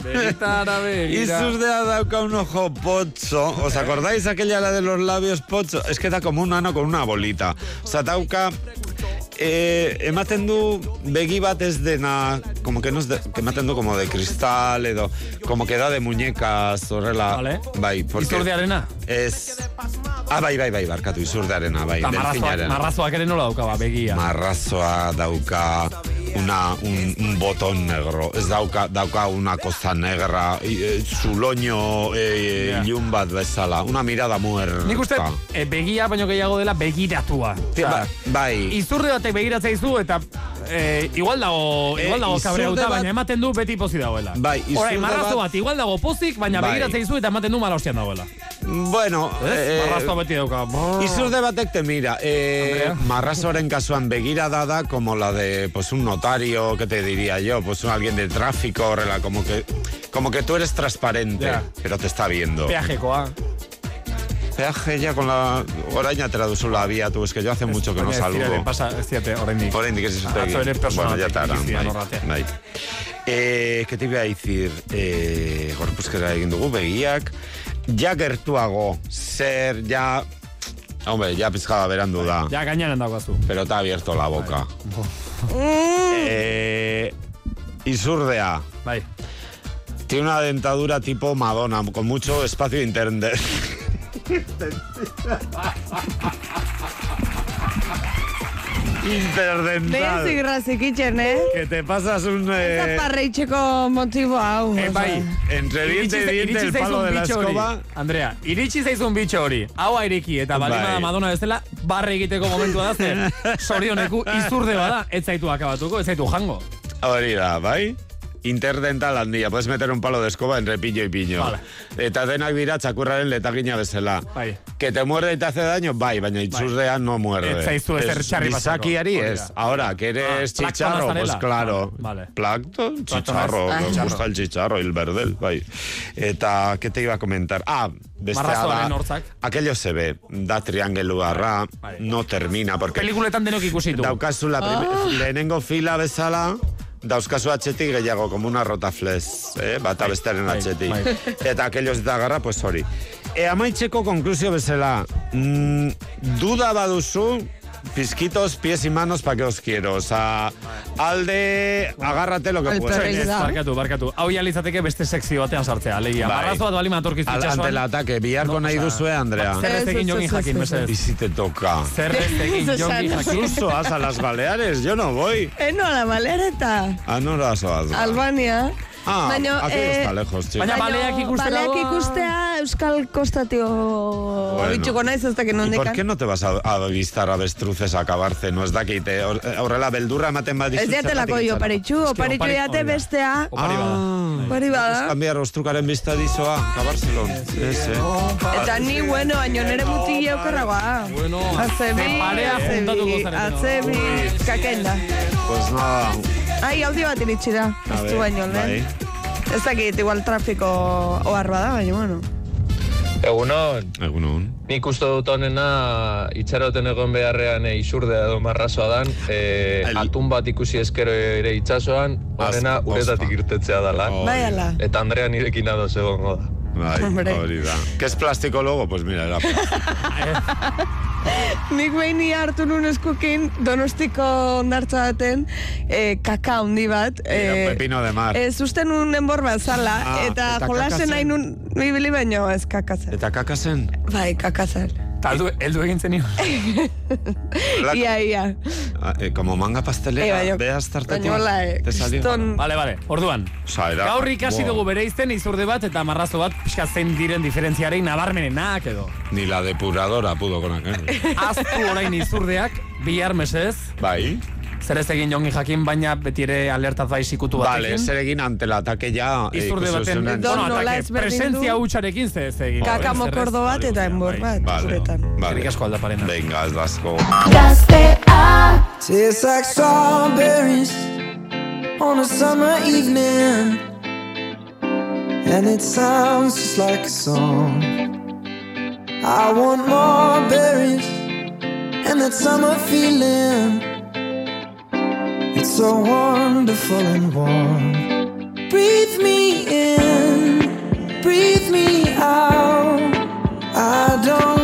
Begitara, begira. Izurdea dauka un ojo pocho. ¿Os acordáis aquella la de los labios pocho? Es que da como un ano con una bolita. O sea, dauka... Eh, ematen du begi bat ez dena como que no es de, ematen du como de cristal edo como que da de muñecas horrela Vale. bai porque Izurdearena? es ah bai bai bai barkatu izurdearena bai Eta marrazoak, delfinarena. marrazoak ere nola dauka, ba, begia. Marrazoa dauka una, un, un botón negro. Ez dauka, dauka una cosa negra, eh, zuloño eh, Ja. ilun bat bezala. Una mirada muerta. Nik uste, e, begia baino gehiago dela begiratua. Ba- bai. Izurde batek begiratzea izu eta e, igual dago, E, igual dago izurde kabreauta, bat- baina ematen du beti pozi dagoela. Bai, Horai, marrazo bat- igual dago pozik, baina Bai. begiratzea izu eta ematen du mala hostian dagoela. Bueno, Ez? Marrazo beti dauka. Izurde batek te mira, eh, marrazoren kasuan begirada da como la de pues un notario, que te diría yo, pues un alguien de tráfico, como que como que tú eres transparente, Ya. pero te está viendo. Peajekoa. Peaje ya con la oraina traduzula había, tú, es que yo hace mucho que no Baina ez Pasa, ez diate, oraindik. Oraindik ez dizute Atzo ere personal Bueno, ya da bai, bai. Eh, ¿Qué te iba a decir? Eh, gorpuzkera egin dugu, begiak. Ja gertuago, zer, ja... Hombre, ya pizkada berandu da. Ja gainean daukazu. Pero te ha abierto la boca. Eh, Isurdea. Bai. Tiene una dentadura tipo Madonna, con mucho espacio interno. Interdental. Berzik grazik itxen, eh? Que te pasas un... eh, Zaparreitxeko motibo hau. Eh, bai. Entre diente y diente el palo de la escoba. Andrea, iritsi zaizun bitxo hori. Hau aireki eta balima Bai. da Madonna bezala, barre egiteko momentua da ze. Sorioneku izurde bada, ez zaitu akabatuko, ez zaitu jango. Hori da, bai? Interdental handia, puedes meter un palo de escoba entre pillo y piño. Vale. Eta denak dira txakurraren letagina bezala. Bai. Que te muerde y te hace daño, bai, baina itzurdea no muerde. Ez zaizu ezer txarri pasako. Es. da. Ahora, que eres Ah, chicharro, pues claro. Vale. Plancton, Plancton chicharro, me Ah. gusta el chicharro y el verdel, bai. Eta, ¿qué te iba a comentar? Ah, bestea da, aquello se ve, da triangeluarra, Bai. no termina, porque Pelikuletan denok ikusitu. Daukazu la Ah. lehenengo fila bezala, dauzkazu atxetik gehiago, como una rotaflez, eh? bata bestearen bai, atxetik. bai. Eta aquellos da garra, pues hori. E amaitzeko konklusio bezala, mm, duda baduzu, pizquitos, pies y manos, pa que os quiero. O sea, alde, agárrate lo que El puedas. perrez da. Barkatu, barkatu. Hau ja litzateke beste sekzio batean sartzea. Alegia, Bai. marrazo bat balima atorkizu Al, ante el ataque, biharko nahi osea, duzue, Andrea. Zer ez egin jogin jakin, Y mesedez. si te toca. Zer ez egin jogin jakin. Suso, haz a las Baleares, yo no voy. Eno, la malereta. Ah, no lo has Albania. Ah, Baino, aquí eh, está lejos. Baina baleak ikustera Baleak ikustea Euskal Kostatio Bueno. naiz ez dakit ¿Y por qué no te vas a, a avistar avestruces a acabarse? No es dakite. Hor- Horrela, beldurra ematen badizut. Ez diatelako jo paritxu, oparitxu jate bestea. Ah, Hori bada. Cambiar ostrukaren bizta dizoa, acabarselo. Ese. Eta ni, bueno, baino nere muti okerragoa. Bueno, Atzebi, atzebi, atzebi, kakenda. Pues nada. Ai, aldi bat iritsi da, ez du baino, bai. lehen. Ez dakit, igual trafiko ohar bada, baina, bueno. Egunon, Egunon. nik uste dut honena itxaroten egon beharrean e, izurdea edo marrazoa dan, e, atun bat ikusi eskero ere itxasoan, honena Az- uretatik irtetzea dala. Bai, ala. Eta Andrea nirekin adoz egongo da. Bai, Hombre. hori da. ¿Qué es plástico luego? Pues mira, era. Nik behin hartu nun eskukin donostiko ondartza baten eh, kaka handi bat. Eh, pepino de mar. Ez uste nun enbor bat zala, Ah, eta, eta jolasen nahi zen. nun baino ez kakazen. Eta kakazen? Bai, kakazen. Eta heldu, heldu egin zenio. Ia, ia. Eh, como manga pastelera, Eh, baina- veas tartetik. baina hola, eh, kriston- Vale, vale, orduan. Osa, era- Gaur ikasi dugu bere izten izurde bat eta marrazo bat pixka zein diren diferentziarei nabarmenenak edo. Ni la depuradora pudo con aquel. Aztu orain izurdeak, bihar mesez. Bai. Zer ez egin jongi jakin, baina beti ere alertaz bai sikutu batekin. Vale, zer egin ante el ataque ya. eh, Izurde ikusi baten, bueno, atake, presentzia hutsarekin ze ez egin. Kaka mokordo bat eta enbor bat, Vale, zuretan. vale. Eskerrik asko aldaparena. Venga, ez dasko. Tastes like strawberries on a summer evening, and it sounds just like a song. I want more berries and that summer feeling. It's so wonderful and warm. Breathe me in, breathe me out. I don't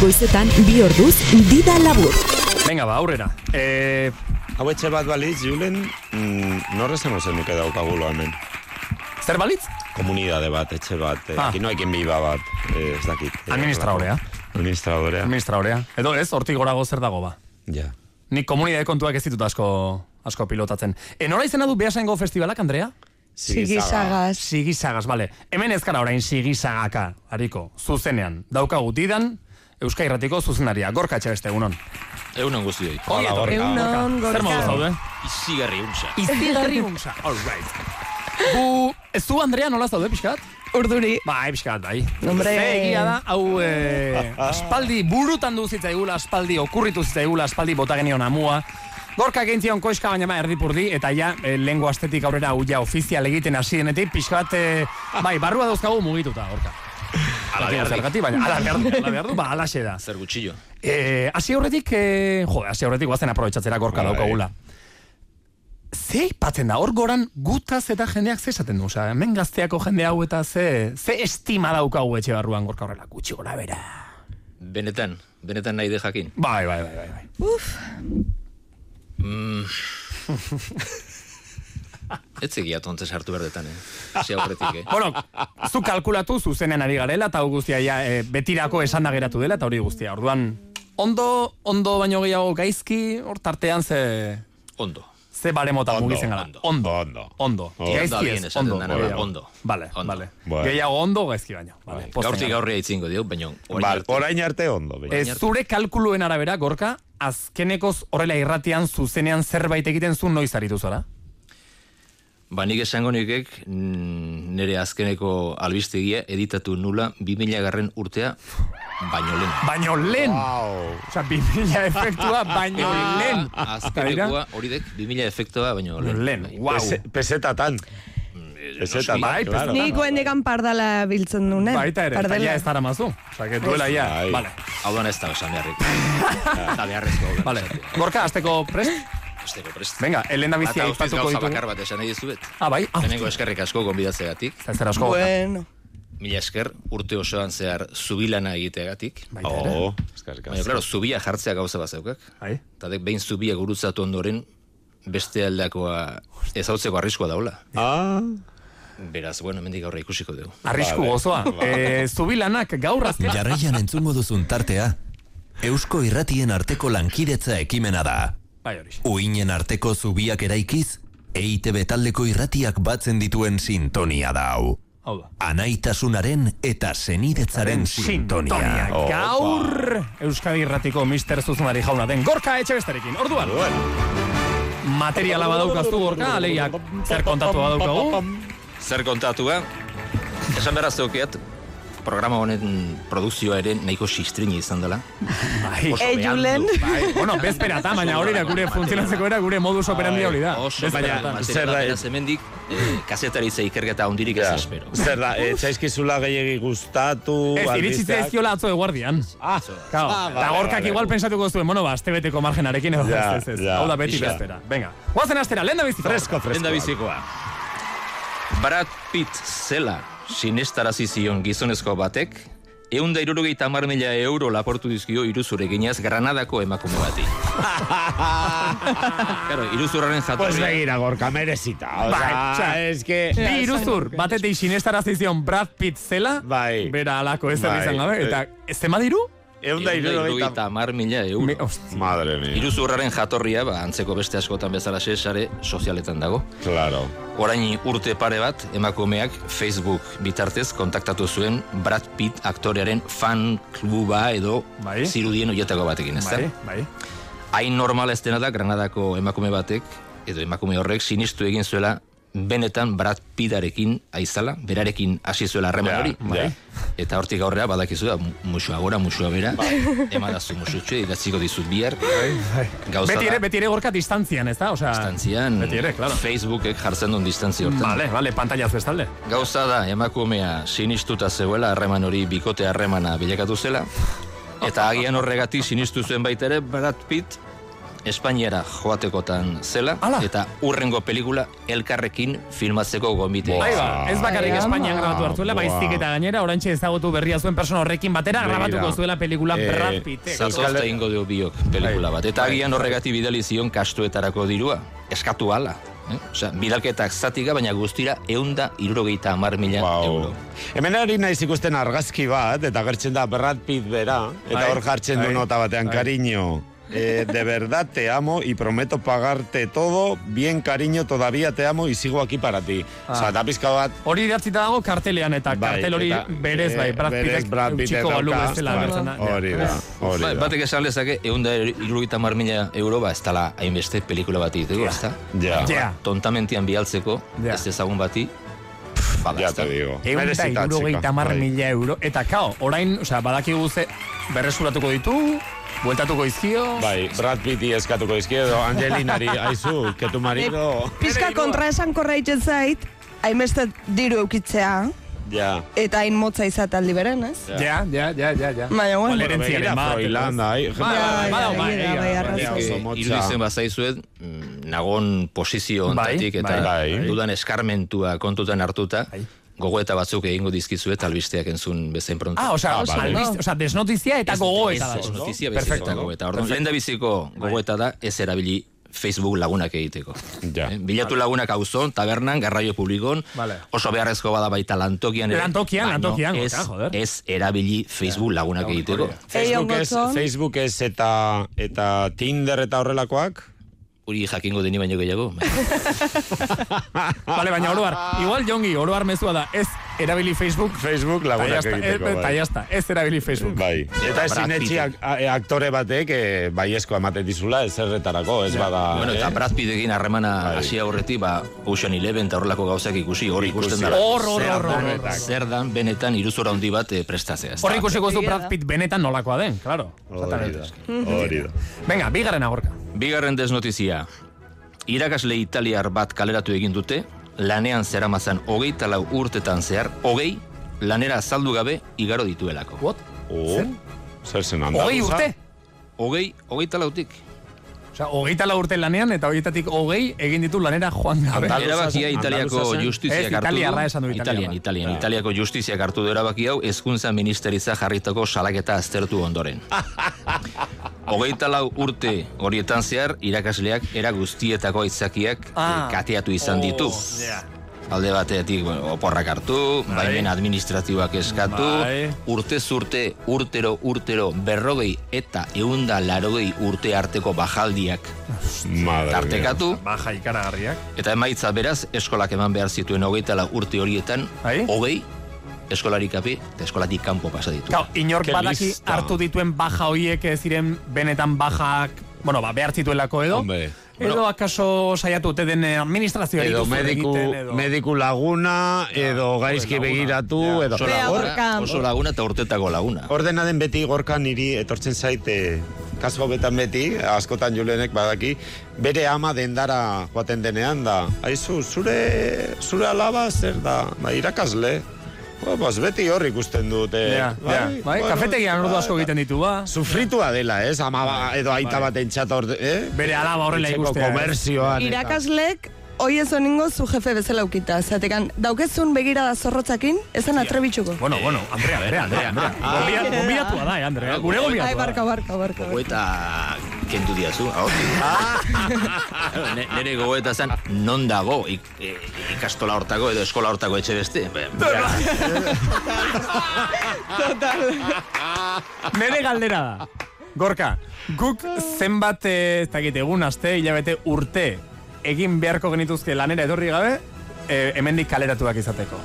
goizetan, bi orduz, dida labur. Venga, ba, aurrera. Eh, Hau etxe bat balitz, Julen, mm, norra zengo zenuke daukagulo hemen. zer balitz? Komunidade bat, etxe bat, eh, Ah. aquí no ekin biba bat, eh, ez dakit. eh, Administradorea. Administradorea. Administradorea. Edo ez, hortik gorago zer dago ba. Ja. Nik komunidade kontuak ez ditut asko, asko pilotatzen. E, nora izena du Beasaingo festivalak, Andrea? Sigisagaz. Sigisagaz, bale. Hemen ez gara orain sigisagaka, hariko, zuzenean. Daukagu didan, Euska Irratiko zuzenaria. Gorka etxe egunon. Egunon guztioi. Ongi etorri. Egunon, Zer modu zaude? Izigarri unsa. Izigarri unsa. All right. Gu, ez du, Andrea, nola zaude, pixkat? Urduri. Bai, pixkat, bai. Hombre. Ze egia da, hau, eh, aspaldi burutan du zitzaigula, aspaldi okurritu zitzaigula, aspaldi bota genion amua. Gorka egintzion koiska baina ma erdipurdi, eta ja, e, lengo astetik aurrera ja ofizial egiten hasi denetik, pixkat, e, bai, barrua dauzkagu mugituta, gorka. Ala zergatik, baina ala behar du, ala behar du, ba, alaxe da. Zer gutxillo. Eh, hasi aurretik, eh, jo, hasi aurretik guazen aprobetsatzera gorka Bai. daukagula. Ze ipatzen da, hor goran gutaz eta jendeak ze esaten du, osea, hemen gazteako jende hau eta ze, ze estima daukagu etxe barruan gorka horrela, gutxi gora bera. Benetan, benetan nahi de jakin. Bai, bai, bai, bai. bai. Uf. Mm. Ez egia tonte sartu berdetan, eh? Ze aurretik, eh? bueno, zu kalkulatu zuzenean ari garela, eta guztia ja, e, betirako esan da geratu dela, eta hori guztia. Orduan, ondo, ondo baino gehiago gaizki, hor tartean ze... Ondo. Ze baremota Ondo, mugitzen gara. ondo. Ondo. Ondo. Ondo. Ondo. Gaizki Bien ez, ondo. gehiago. ondo. Vale, Ondo. vale. Bueno. Gehiago ondo, gaizki baino. Vale, Gaurtik gara. gaurria itzingo dio, baina orain Bal, orain arte ondo. baina. Ez zure kalkuluen arabera, Gorka, azkenekoz horrela irratian zuzenean zerbait egiten zu noiz aritu zara? Ba, nik esango nikek mm, nire azkeneko albistegia editatu nula 2000 garren urtea baino lehen. Baino lehen! Wow. Osa, 2000 efektua baino lehen! Azkenekoa hori dek 2000 efektua baino lehen. Lehen, Bai. wow. Pese, pesetatan. Pesetatan, Bai, claro. Nik goendekan pardala biltzen dune. Baita ere, eta Pardela. ja ez dara mazu. Osa, que duela ja. Bai. Vale, Hau da ez da esan beharrik. Eta beharrezko. vale. Gorka, azteko prest? Esteko prest. Venga, Elena bizia Eta guztiz aipatuko gauza ditugu. bakar bat esan nahi dizuet. Ah, bai? Ah, Lehenengo eskerrik asko gonbidatzeagatik. Ez zer asko. Bueno. Mila esker urte osoan zehar zubilana egiteagatik. Baita ere. Oh, eskerrik Baina, asko. claro, zubia jartzea gauza bat zeukak. Bai. Eta dek behin zubia gurutzatu ondoren, beste aldakoa ezautzeko arriskoa daula. Ah, Beraz, bueno, mendik gaurra ikusiko dugu. Arrisku Vale. gozoa. Eh, zubilanak gaur azken... Jarraian entzungo duzun tartea, Eusko Irratien arteko lankidetza ekimena da. Bai hori. Uinen arteko zubiak eraikiz, EITB taldeko irratiak batzen dituen sintonia da hau. Hau da. Anaitasunaren eta senidetzaren sintonia. Oh, Gaur Euskadi Irratiko Mister Zuzunari jauna den Gorka etxe besterekin. Orduan. Materiala badaukazu Gorka, alegia zer kontatu badaukagu. Zer kontatua, esan beraz programa honen produkzioa ere nahiko sistrini izan dela. Bai. Oso Eh, behandu. Julen? Bai. Bueno, bezperatan, baina hori da gure funtzionatzeko era gure modus operandi hori da. Oso baina, zer da, hemendik, eh, kazetaritza ikerketa hondirik ez espero. Zer da, e, txaizkizula gehiagi gustatu, Ez, iritsi zaizkiola atzo eguardian. Ah, Claro, ah, vale, gorkak vale. igual pensatuko zuen, bueno, ba, azte beteko margenarekin edo Ja, ez, ez, ez. ja, Hau da beti bezpera. Venga, guazen astera, lehen da bizikoa. Fresko, fresko. Lenda bizikoa. Brad Pitt zela sinestarazi zion gizonezko batek, egun da irurogeita hamar mila euro laportu dizkio iruzure ginez Granadako emakume bati. claro, iruzurraren jatorria... Pues begira, gorka, merezita. O sea, osea, es que... Bi iruzur, batetik sinestarazi zion Brad Pitt zela, Bai. bera alako ez Bai. izan gabe, eta ez tema diru? Egun da Egun da irurogeita... hamar mila euro. Madre mia. Iruzurraren jatorria, ba, antzeko beste askotan bezala sare sozialetan dago. Claro. Orain urte pare bat, emakumeak Facebook bitartez kontaktatu zuen Brad Pitt aktorearen fan kluba edo Bai. zirudien oietako batekin, ez Bai, bai. Hain normal ez dena da, Granadako emakume batek, edo emakume horrek sinistu egin zuela benetan Brad Pittarekin aizala, berarekin hasi zuela harreman Ja, Bai. hori. ja. Eta hortik aurrera badakizu da, mu- musua gora, musua bera, emadazu musutxo, idatziko dizut bihar. Gauza Beti ere, beti ere gorka distantzian, ez da? Osea, distantzian, Beti ere, claro. Facebookek jartzen duen distantzia hortan. Vale, vale, pantailazu ez talde. Gauza da, emakumea sinistuta zegoela, harreman hori bikote harremana bilakatu zela, eta agian horregatik sinistu zuen baita ere Brad Pitt Espainiara joatekotan zela, eta urrengo pelikula elkarrekin filmatzeko gombitea. Ahí ba, ez bakarrik Espainian grabatu hartuela, Wow. baizik eta gainera oraintxe ezagutu berria zuen persona horrekin batera grabatuko zuela pelikula Eh, Brad Pittek. Zaltozta ingo dio biok pelikula bat. Eta agian horregatik bidali zion kastuetarako dirua. Eskatu ala. Eh? Osea, bidalketak zatika, baina guztira eunda irurogeita hamar mila euro. Hemen ari naiz ikusten argazki bat, eta gertzen da Brad Pitt bera, eta Bai, hor jartzen du bai, nota batean, bai. cariño, eh, de verdad te amo y prometo pagarte todo, bien cariño, todavía te amo y sigo aquí para ti. Ah. Eta pizka bat, Hori idatzita dago kartelean eta Bai, kartel hori berez bai, eh, Brad berez Pittek Brad Pittek txiko balu bezala bai, agertzen da. hori da, hori Bai, da. batek esan lezake, eunda irurogeita hamar mila euro, ba, ez dala hainbeste pelikula bat egiteko, ez da? Ja. Ja. Tontamentian bialtzeko, Ja. ez ezagun bati, bada, Ja da? te digo. Egun da irurogeita chica, hamar bai. mila euro. Eta kao, orain, osea, badakigu ze berresuratuko ditu, bueltatuko izkio. Bai, Brad Pitti eskatuko izkiedo, Angelinari, aizu, que tu marido... Pizka kontra esan korraitzen zait, hainbeste diru eukitzea, Ja. eta hain motza izataldi beren, ez? Ja, ja, ja, ja, ja. Baina, bueno. Begira, bat, bai, Bai, bai, bai, bai, bai, bai, bai, bai, arrazoi. oso motza. Iruditzen bazaizuet, mm, nagon posizio Bai, ontatik eta bai, bai. dudan eskarmentua kontutan hartuta, gogoeta batzuk egingo dizkizuet albisteak entzun bezain pronto. Ah, osea, Ah, vale. albiz- osea, desnotizia eta gogoeta da. notizia Perfecto. bezala gogoeta. Orduan, lehen da biziko gogoeta da ez erabili Facebook lagunak egiteko. Ja. Eh, Bilatu lagunak auzon, tabernan, garraio publikon, Vale. oso beharrezko bada baita lantokian ere. Lantokian, baino lantokian, ez, joder. ez erabili Facebook lagunak egiteko. Facebook ez. Facebook ez eta, eta Tinder eta horrelakoak? Uri jakingo deni baino gehiago. Vale, baina oroar, igual jongi, oroar mezua da, ez erabili Facebook, Facebook lagunak egiteko, eta bai. jazta, ez erabili Facebook. Bai. Eta Brad ezin etxi Pittek. ak- a- aktore batek eh, baiezko ematen dizula, ez erretarako, ez bada... bueno, eta eh? Brad Pittekin harremana Bai. hasi aurretik, ba, Ocean Eleven eta horrelako gauzak ikusi, hor ikusten dara. Hor, hor, hor, hor, hor. Zer dan benetan iruzura handi bat eh, prestatzea. ez da? Horri ikusiko zu Brad Pitt benetan nolakoa den, claro. Hori da, hori da. Venga, bigarren agorka. Bigarren desnotizia. Irakasle italiar bat kaleratu egin dute, lanean zeramazan hogeita lau urtetan zehar, hogei, lanera azaldu gabe igaro dituelako. What? Oh, zer zen handa? Hogei urte? Hogei, hogeita lautik. Osea, hogeita la urte lanean eta hogeitatik hogei egin ditu lanera joan gabe. Erabakia? Italiako justiziak hartu du. esan du. Italian, Italian. Italiako justiziak hartu du erabaki hau, hezkuntza ministeritza jarritako salaketa aztertu ondoren. Hogeita lau urte horietan zehar, irakasleak era guztietako aitzakiak Ah. kateatu izan ditu. Alde batetik bueno, oporrak hartu, baimen administratiboak eskatu, Bai. urte zurte, urtero, urtero, berrogei eta eunda larogei urte arteko bajaldiak Madre mia. tartekatu, Baja ikaragarriak. eta emaitza beraz, eskolak eman behar zituen hogeita lau urte horietan, Bai. hogei, eskolarik kapi, eta eskolatik kanpo pasa ditu. Kau, inork badaki hartu dituen baja hoiek ez ziren benetan bajak, bueno, ba, behar zituelako edo. Hombre. Edo akaso saiatu te den administrazioa Edo mediku, edo... mediku laguna, edo gaizki begiratu, edo... Oso laguna, oso laguna eta urtetako laguna. Ordena den beti gorka niri etortzen zaite kasu hauetan beti, askotan julenek badaki, bere ama dendara joaten denean da, aizu, zure, zure alaba zer da, ba, irakasle, Ba, pues beti hor ikusten dute. Ja, ja. Bai, kafetegian ordu asko egiten ditu, ba. Sufritua dela, ez? Ama ba, edo aita bat entzat orde, eh? Bere alaba horrela ikustea. Komerzioan. eta- Irakaslek, hoi ez oningo zu jefe bezala ukita. Zatekan, daukezun begirada zorrotzakin, ezan atrebitxuko. Bueno, bueno, Andrea, Andrea, Andrea, Andrea. Gombia- Gombidatua da, eh, Andrea. Gure Ai, gombidatua. barka, barka, barka. Gogoeta kentu diazu, ahotik. Ne- Nere gogoeta zen, non dago ik, e, ikastola hortako edo eskola hortako etxe beste. Be- Nere galdera da. Gorka, guk zenbat, eh, ez dakit, egun aste, hilabete urte, egin beharko genituzke lanera etorri gabe, eh, hemendik kaleratuak izateko.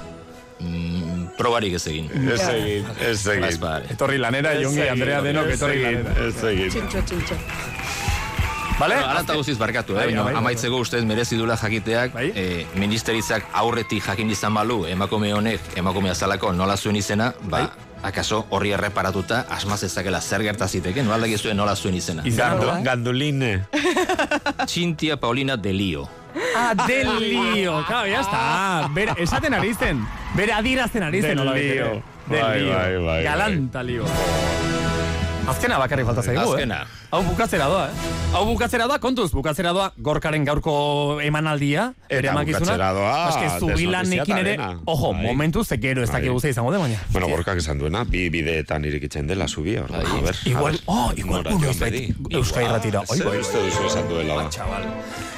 Mm, probarik ez egin. Ez egin, ez egin. Etorri lanera, Jongi, Andrea denok etorri lanera. Ez egin. Txintxo, txintxo. Bale? Bueno, Ala eta guztiz barkatu, eh? Bai, baina bai, bai. amaitzeko ustez merezi dula jakiteak, eh, ministeritzak aurretik jakin izan balu, emakume honek, emakume azalako nola zuen izena, ba, akaso horri erreparatuta asmaz ezakela zer gerta ziteken, nola zuen nola zuen izena. Gandu, ganduline. Txintia Paulina de Lio. Ah, del lío. Claro, ya está. Bere, esaten ari zen. Bere adirazten ari zen. Del ere. lío. Del Bai, lío. bai, bai. Galanta lío. Azkena bakarri falta zaigu, Azkena. eh? Hau bukatzera doa, eh? Hau bukatzera doa, kontuz, bukatzera doa, gorkaren gaurko emanaldia, Eta bukatzera doa, Eske, zubilanekin ere, desnotiziatarena. ojo, Bai. momentu ze gero ez dakik guztia izango de, baina. Bueno, gorkak esan duena, bi bideetan irikitzen dela zubia, hor, a ber. Igual, oh, igual, uno ez. Euskal Irratira. Oi, Zer bai, uste duzu esan duela ba.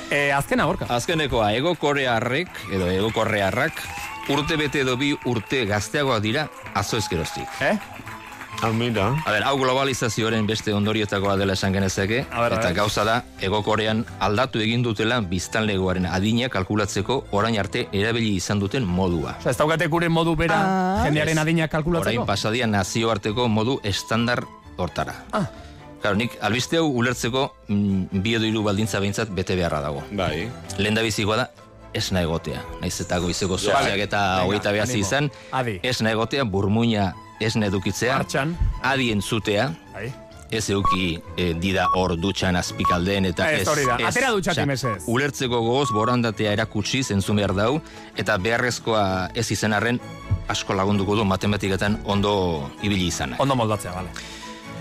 Eh, azkena, gorka. Azkenekoa, ego korearrek, edo ego korearrak, urte bete edo bi urte gazteagoak dira, azo ezkeroztik. Eh? Ah, mira. A ber, hau globalizazioaren beste ondorioetakoa dela esan genezake, A ber, a eta gauza da, ego korean aldatu egin dutela biztanlegoaren adina kalkulatzeko orain arte erabili izan duten modua. Osa, ez daukate gure modu bera, Ah. jendearen adina kalkulatzeko? Orain pasadia nazioarteko modu estandar hortara. Ah. Claro, nik albiste hau ulertzeko mm, bi edo hiru baldintza behintzat bete beharra dago. Bai. Lehen da egotea, esna egotea. Naiz eta goizeko Ja. zortziak eta hogeita behazi izan, Adi. esna egotea, burmuina esna edukitzea, Martxan. adi entzutea, Bai. ez euki eh, dida hor dutxan azpikaldeen eta Ez ez... hori da, ez- atera dutxatik mesedez. Ulertzeko gogoz borondatea erakutsi zentzun behar dau, eta beharrezkoa ez izan arren asko lagunduko du matematiketan ondo ibili izana. Ondo moldatzea, bale.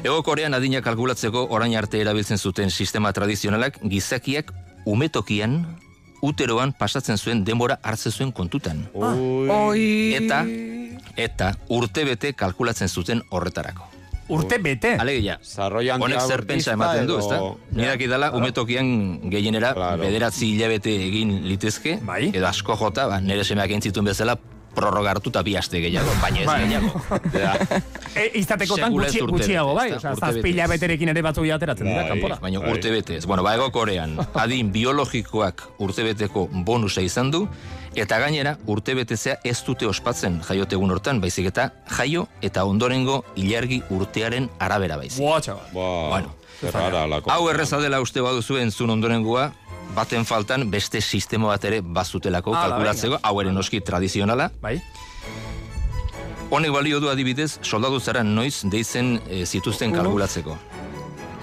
Ego Korean adina kalkulatzeko orain arte erabiltzen zuten sistema tradizionalak gizakiak umetokian uteroan pasatzen zuen denbora hartzen zuen kontutan. Oi. Eta eta urtebete kalkulatzen zuten horretarako. Urte bete. Alegia, Zarroian honek zer pentsa ematen du, ezta? Nidak idala, umetokian gehienera bederatzi hilabete egin litezke, Bai. edo asko jota, ba, nire semeak entzitun bezala, prorrogartu eta bi aste gehiago, baina ez Bai. gehiago. E, izatekotan gutxi, gutxiago, bai? bete. zazpila beterekin ere batzu ateratzen dira, Bai, kanpora. Baina urte betez. Bueno, ba, ego korean, adin biologikoak urtebeteko bonusa izan du, eta gainera urtebetetzea ez dute ospatzen jaiotegun hortan, baizik eta jaio eta ondorengo ilargi urtearen arabera baizik. Boa, txabal. Bueno, Zerrara, hau erreza dela uste baduzu entzun ondorengoa, baten faltan beste sistema bat ere bazutelako Hala, kalkulatzeko, hau ere noski tradizionala. Bai. Honek balio du adibidez, soldadu zara noiz deitzen e, zituzten kalkulatzeko.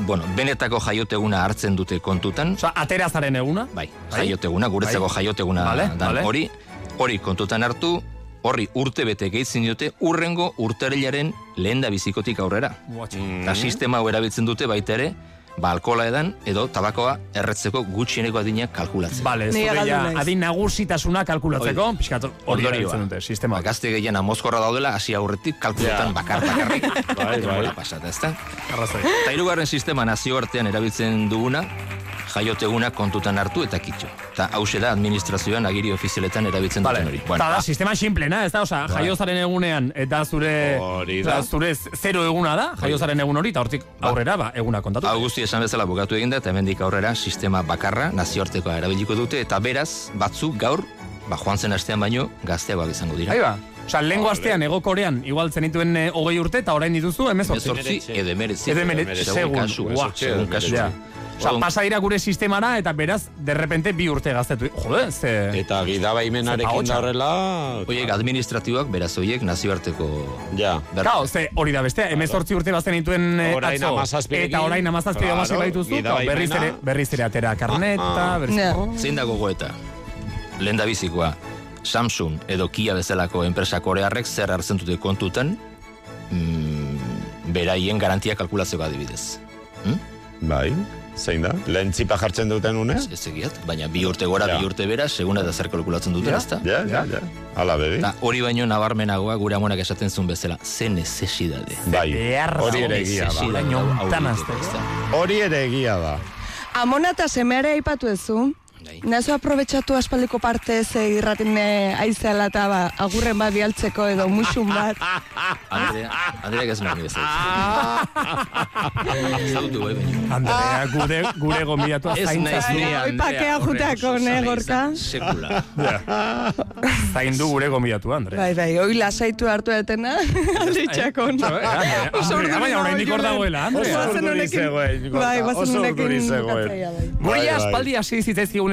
Bueno, benetako jaioteguna hartzen dute kontutan. Osa, aterazaren eguna? Bai, jaioteguna, guretzako Bai. jaioteguna Vale, dan vale. hori, hori kontutan hartu, horri urte bete gehitzen diote, urrengo urtarilaren lehen da bizikotik aurrera. Eta sistema hau erabiltzen dute baita ere, ba, alkola edan, edo tabakoa erretzeko gutxieneko adinak kalkulatzen. Bale, ez ja, adin nagusitasuna kalkulatzeko, pixkat hori Ondorioa. erabiltzen dute, sistema. Ba, gazte gehien amozkorra daudela, hasi aurretik kalkulatan Ja. bakar bakarrik. Bai, bai. pasata, ezta? Arrazoi. Eta hirugarren sistema nazioartean erabiltzen duguna, jaioteguna kontutan hartu eta kitxo. Eta hause da administrazioan agiri ofizialetan erabiltzen duten hori. Eta da, sistema simplena, ez da, oza, Bai. jaiozaren egunean, eta zure, da. zure zero eguna da, jaiozaren egun hori, eta hortik aurrera, ba, eguna kontatu. Hau guzti esan bezala bukatu eginda eta hemendik aurrera sistema bakarra nazioartekoa erabiliko dute eta beraz batzuk gaur ba joan zen astean baino gazteagoak izango dira. Ahí ba. Osa, lengo astean, ego korean, igual zenituen eh, hogei urte, eta orain dituzu, emezortzi. Emezortzi, edo emeretzi. Edo emeretzi, Segun segun. kasu, segun. Osa, pasa dira gure sistemara, eta beraz, derrepente bi urte gaztetu. Jode, ze... Eta gidabaimenarekin Ze da horrela... Oiek, administratiboak, beraz, oiek, nazioarteko... Ja. Kao, ze hori da bestea, emezortzi urte bazen dituen eh, Orain atzo, eta orain amazazpi Claro, baituzu, gidabaimena. berriz ere, berriz ere atera karneta, berriz... Zein dago goeta? Lehen da bizikoa, Samsung edo Kia bezalako enpresa korearrek zer hartzen dute kontutan mm, beraien garantia kalkulatzeko adibidez. Hm? Bai, zein da? Lehen tzipa jartzen duten une? Ez egiat, baina bi urte gora, bi urte bera, seguna da zer kalkulatzen duten, Ja, ezta? ja, ja, ja. Ala bebi. Eta hori baino nabarmenagoa gure amonak esaten zuen bezala, ze necesidade. Bai, hori ere egia da. Hori ere egia da. Amona eta semeare aipatu ezu. Nazo aprobetxatu aspaldiko parte ze irratin eh, aizeala eta ba, agurren bat bialtzeko edo musun bat. Andrea, Andrea ez bezala. Zautu, bai, baina. Andrea, gure, gure gomiatua Ez zaintza. naiz ni Oi, Andrea pakea oso ne, gorka? Sekula. Zaindu gure gomiatua, Andrea. Bai, bai, hoi lasaitu hartu etena, alditxakon. Oso Andrea, baina oraindik hor dagoela, Andrea. Oso urduri zegoen, gorka. Bai, guazen Oso urduri zegoen. bai. Gure Bai, ja bai. aspaldi hasi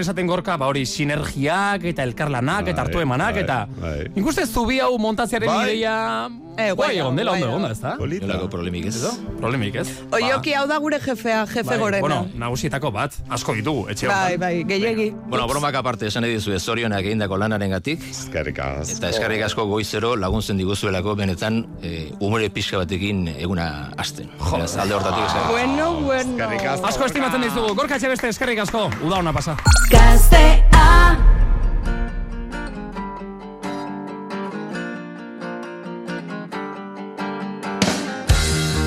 zitzaizkigun esaten gorka, ba hori sinergiak eta elkarlanak eta Bai, hartu emanak bai, eta bai. ikuste zubi hau montatzearen Bai. ideia Eh, guai egon dela, ondo dago. egon da. Nolako problemik ez. Problemik ez? Oioki hau da gure jefea, jefe Bai, gorena. Bueno, nagusietako bat, asko ditugu, etxe Bai, honetan. bai, gehiegi. Bueno, bromak aparte esan nahi dizu zorionak egindako lanaren gatik. Eskerrik asko. Eta eskarrik asko goizero laguntzen diguzuelako benetan e, umore pixka batekin eguna hasten. Beraz, alde hortatik eskarrik. Bueno, bueno. Asko estimatzen dizugu, gorka etxe beste eskerrik asko, uda hona pasa. Gaztea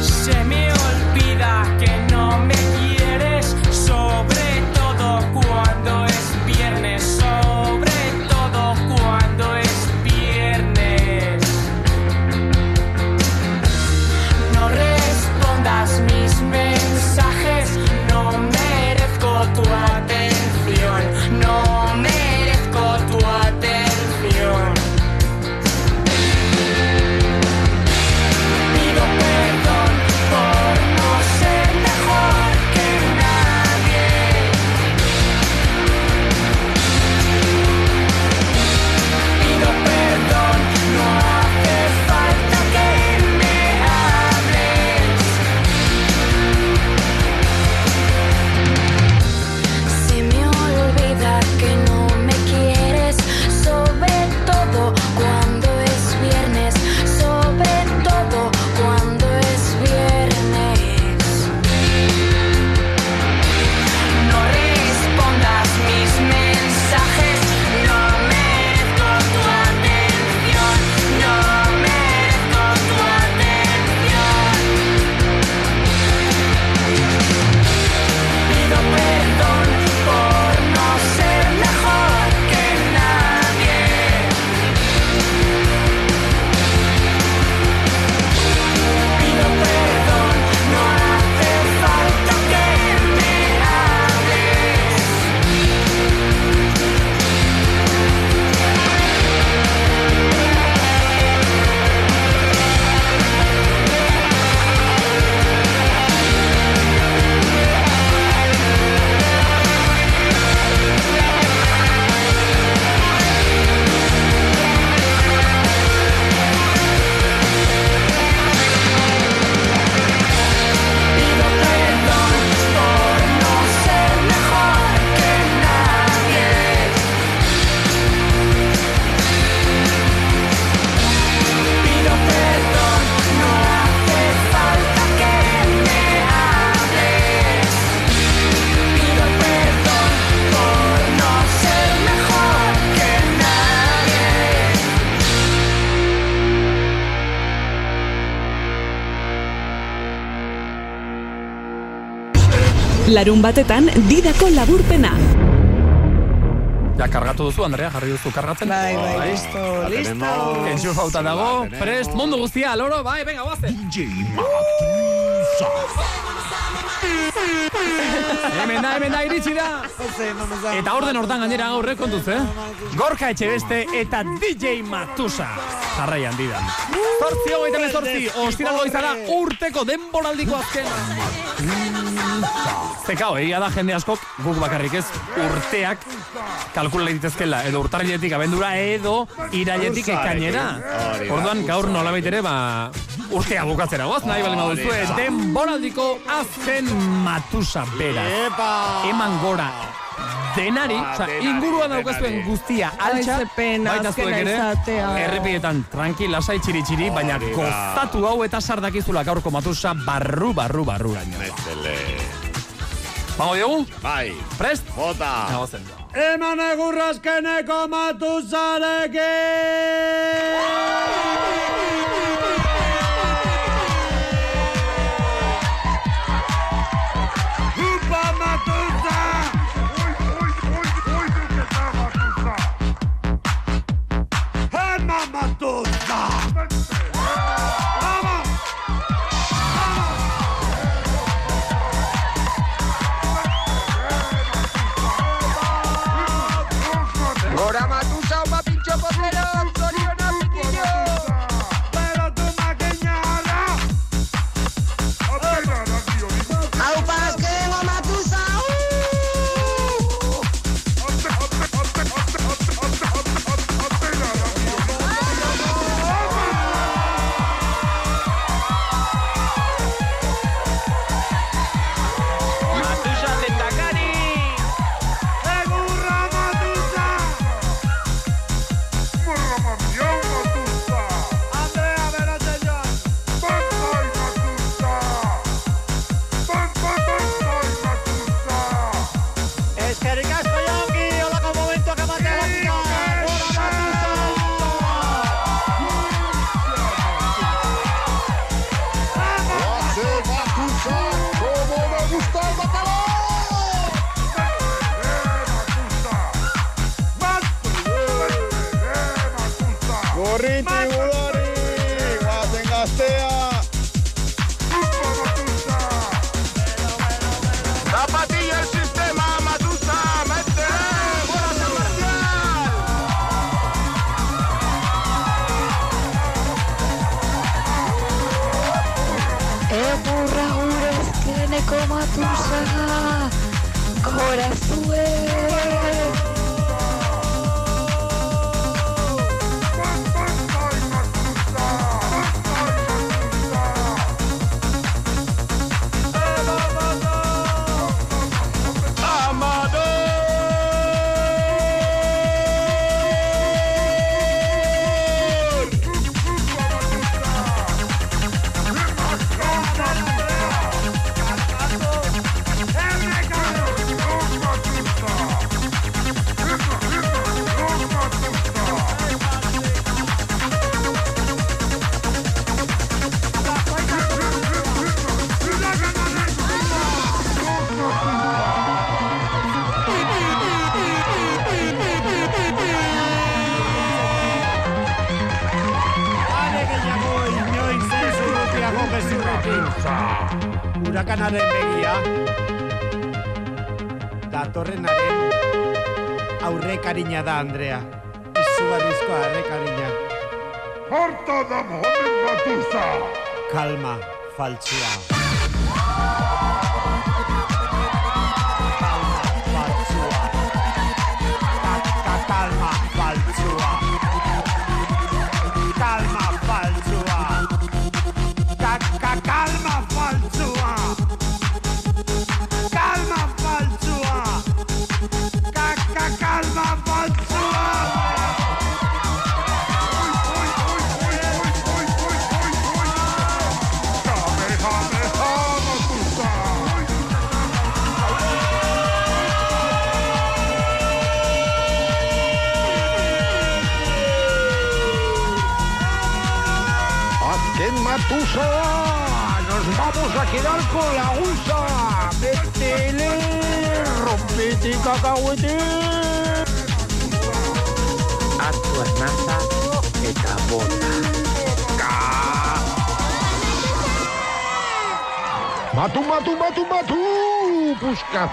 Se me olvida que no me quieres, sobre larun batetan didako laburpena. Ja, kargatu duzu, Andrea, jarri duzu kargatzen. Bai, bai, oh, listo, listo. Entxu fauta dago, tenemos. prest, mundu guztia, loro, bai, venga, guazen. DJ Matuza. hemen da, hemen da, iritsi da. Eta orden hortan gainera gaur kontuz, eh? Gorka Etxebeste eta DJ Matusa. Jarraian didan. Zortzi hau eta mezortzi, ostiralgo izara urteko denboraldiko azkena. Zeka, egia da jende askok, guk bakarrik ez, urteak kalkula ditezkela, edo urtarriletik abendura, edo irailetik ekainera. Orduan, gaur nola ere, ba, urtea bukatzera, goaz, nahi bali maduzu, eten boraldiko azken matusa, bera. Eman gora, denari, ah, oza, denari, daukazuen guztia, altxa, baita zuek ere, errepietan, tranqui, lasai, txiri, txiri, baina kostatu hau eta sardakizula gaurko matusa, barru, barru, barru, gainera. Pago diegu? Bai. Prest? Bota. Nagozen. Eman egurrazkeneko matuzarekin!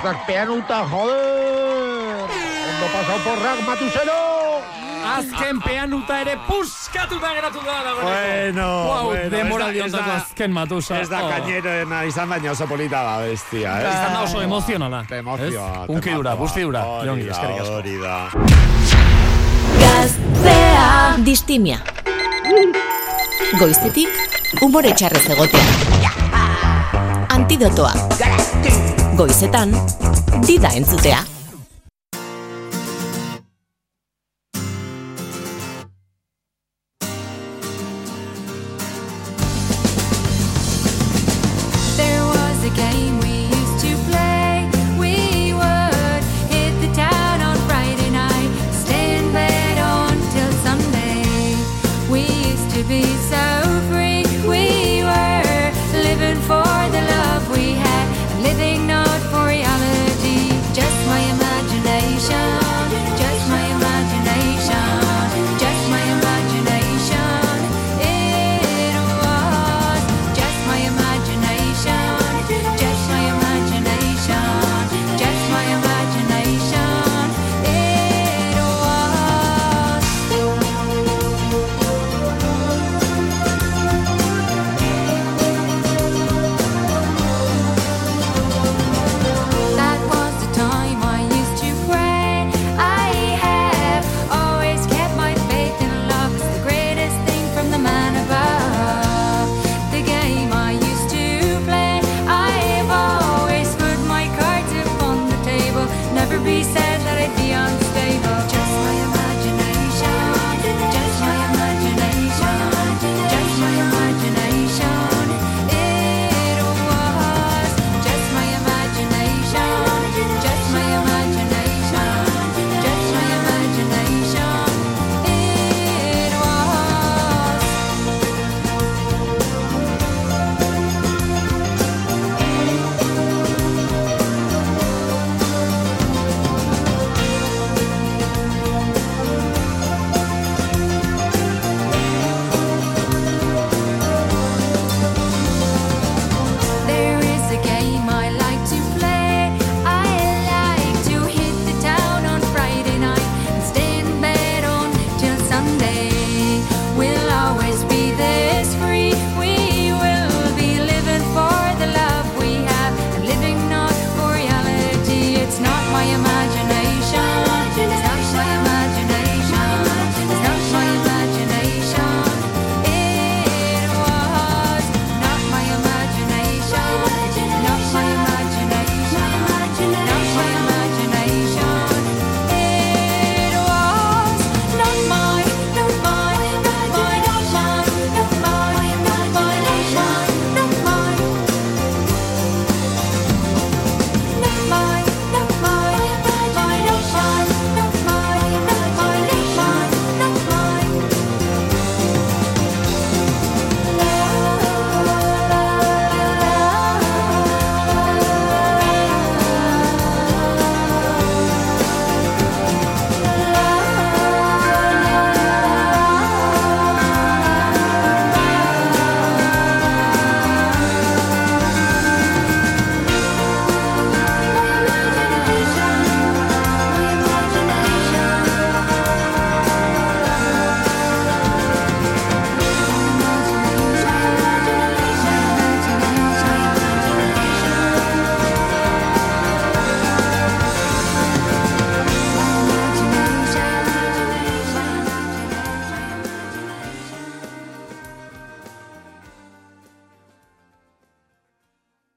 Eta pean uta jode! Ondo pasau porrak matu zelo! Azken pean ere puskatu da geratu da dago. Bueno, wow, bueno. Demora dionzak azken matusa. Ez da oh. kañero ena izan baina oso polita da bestia. Eh? Izan da oso emozionala. Emozioa. Unki dura, busti dura. Jongi, eskerik asko. Hori da. Gaztea. Distimia. Goiztetik, umore txarrez egotea. Antidotoa. Gaztea. Goizetan Dida entzutea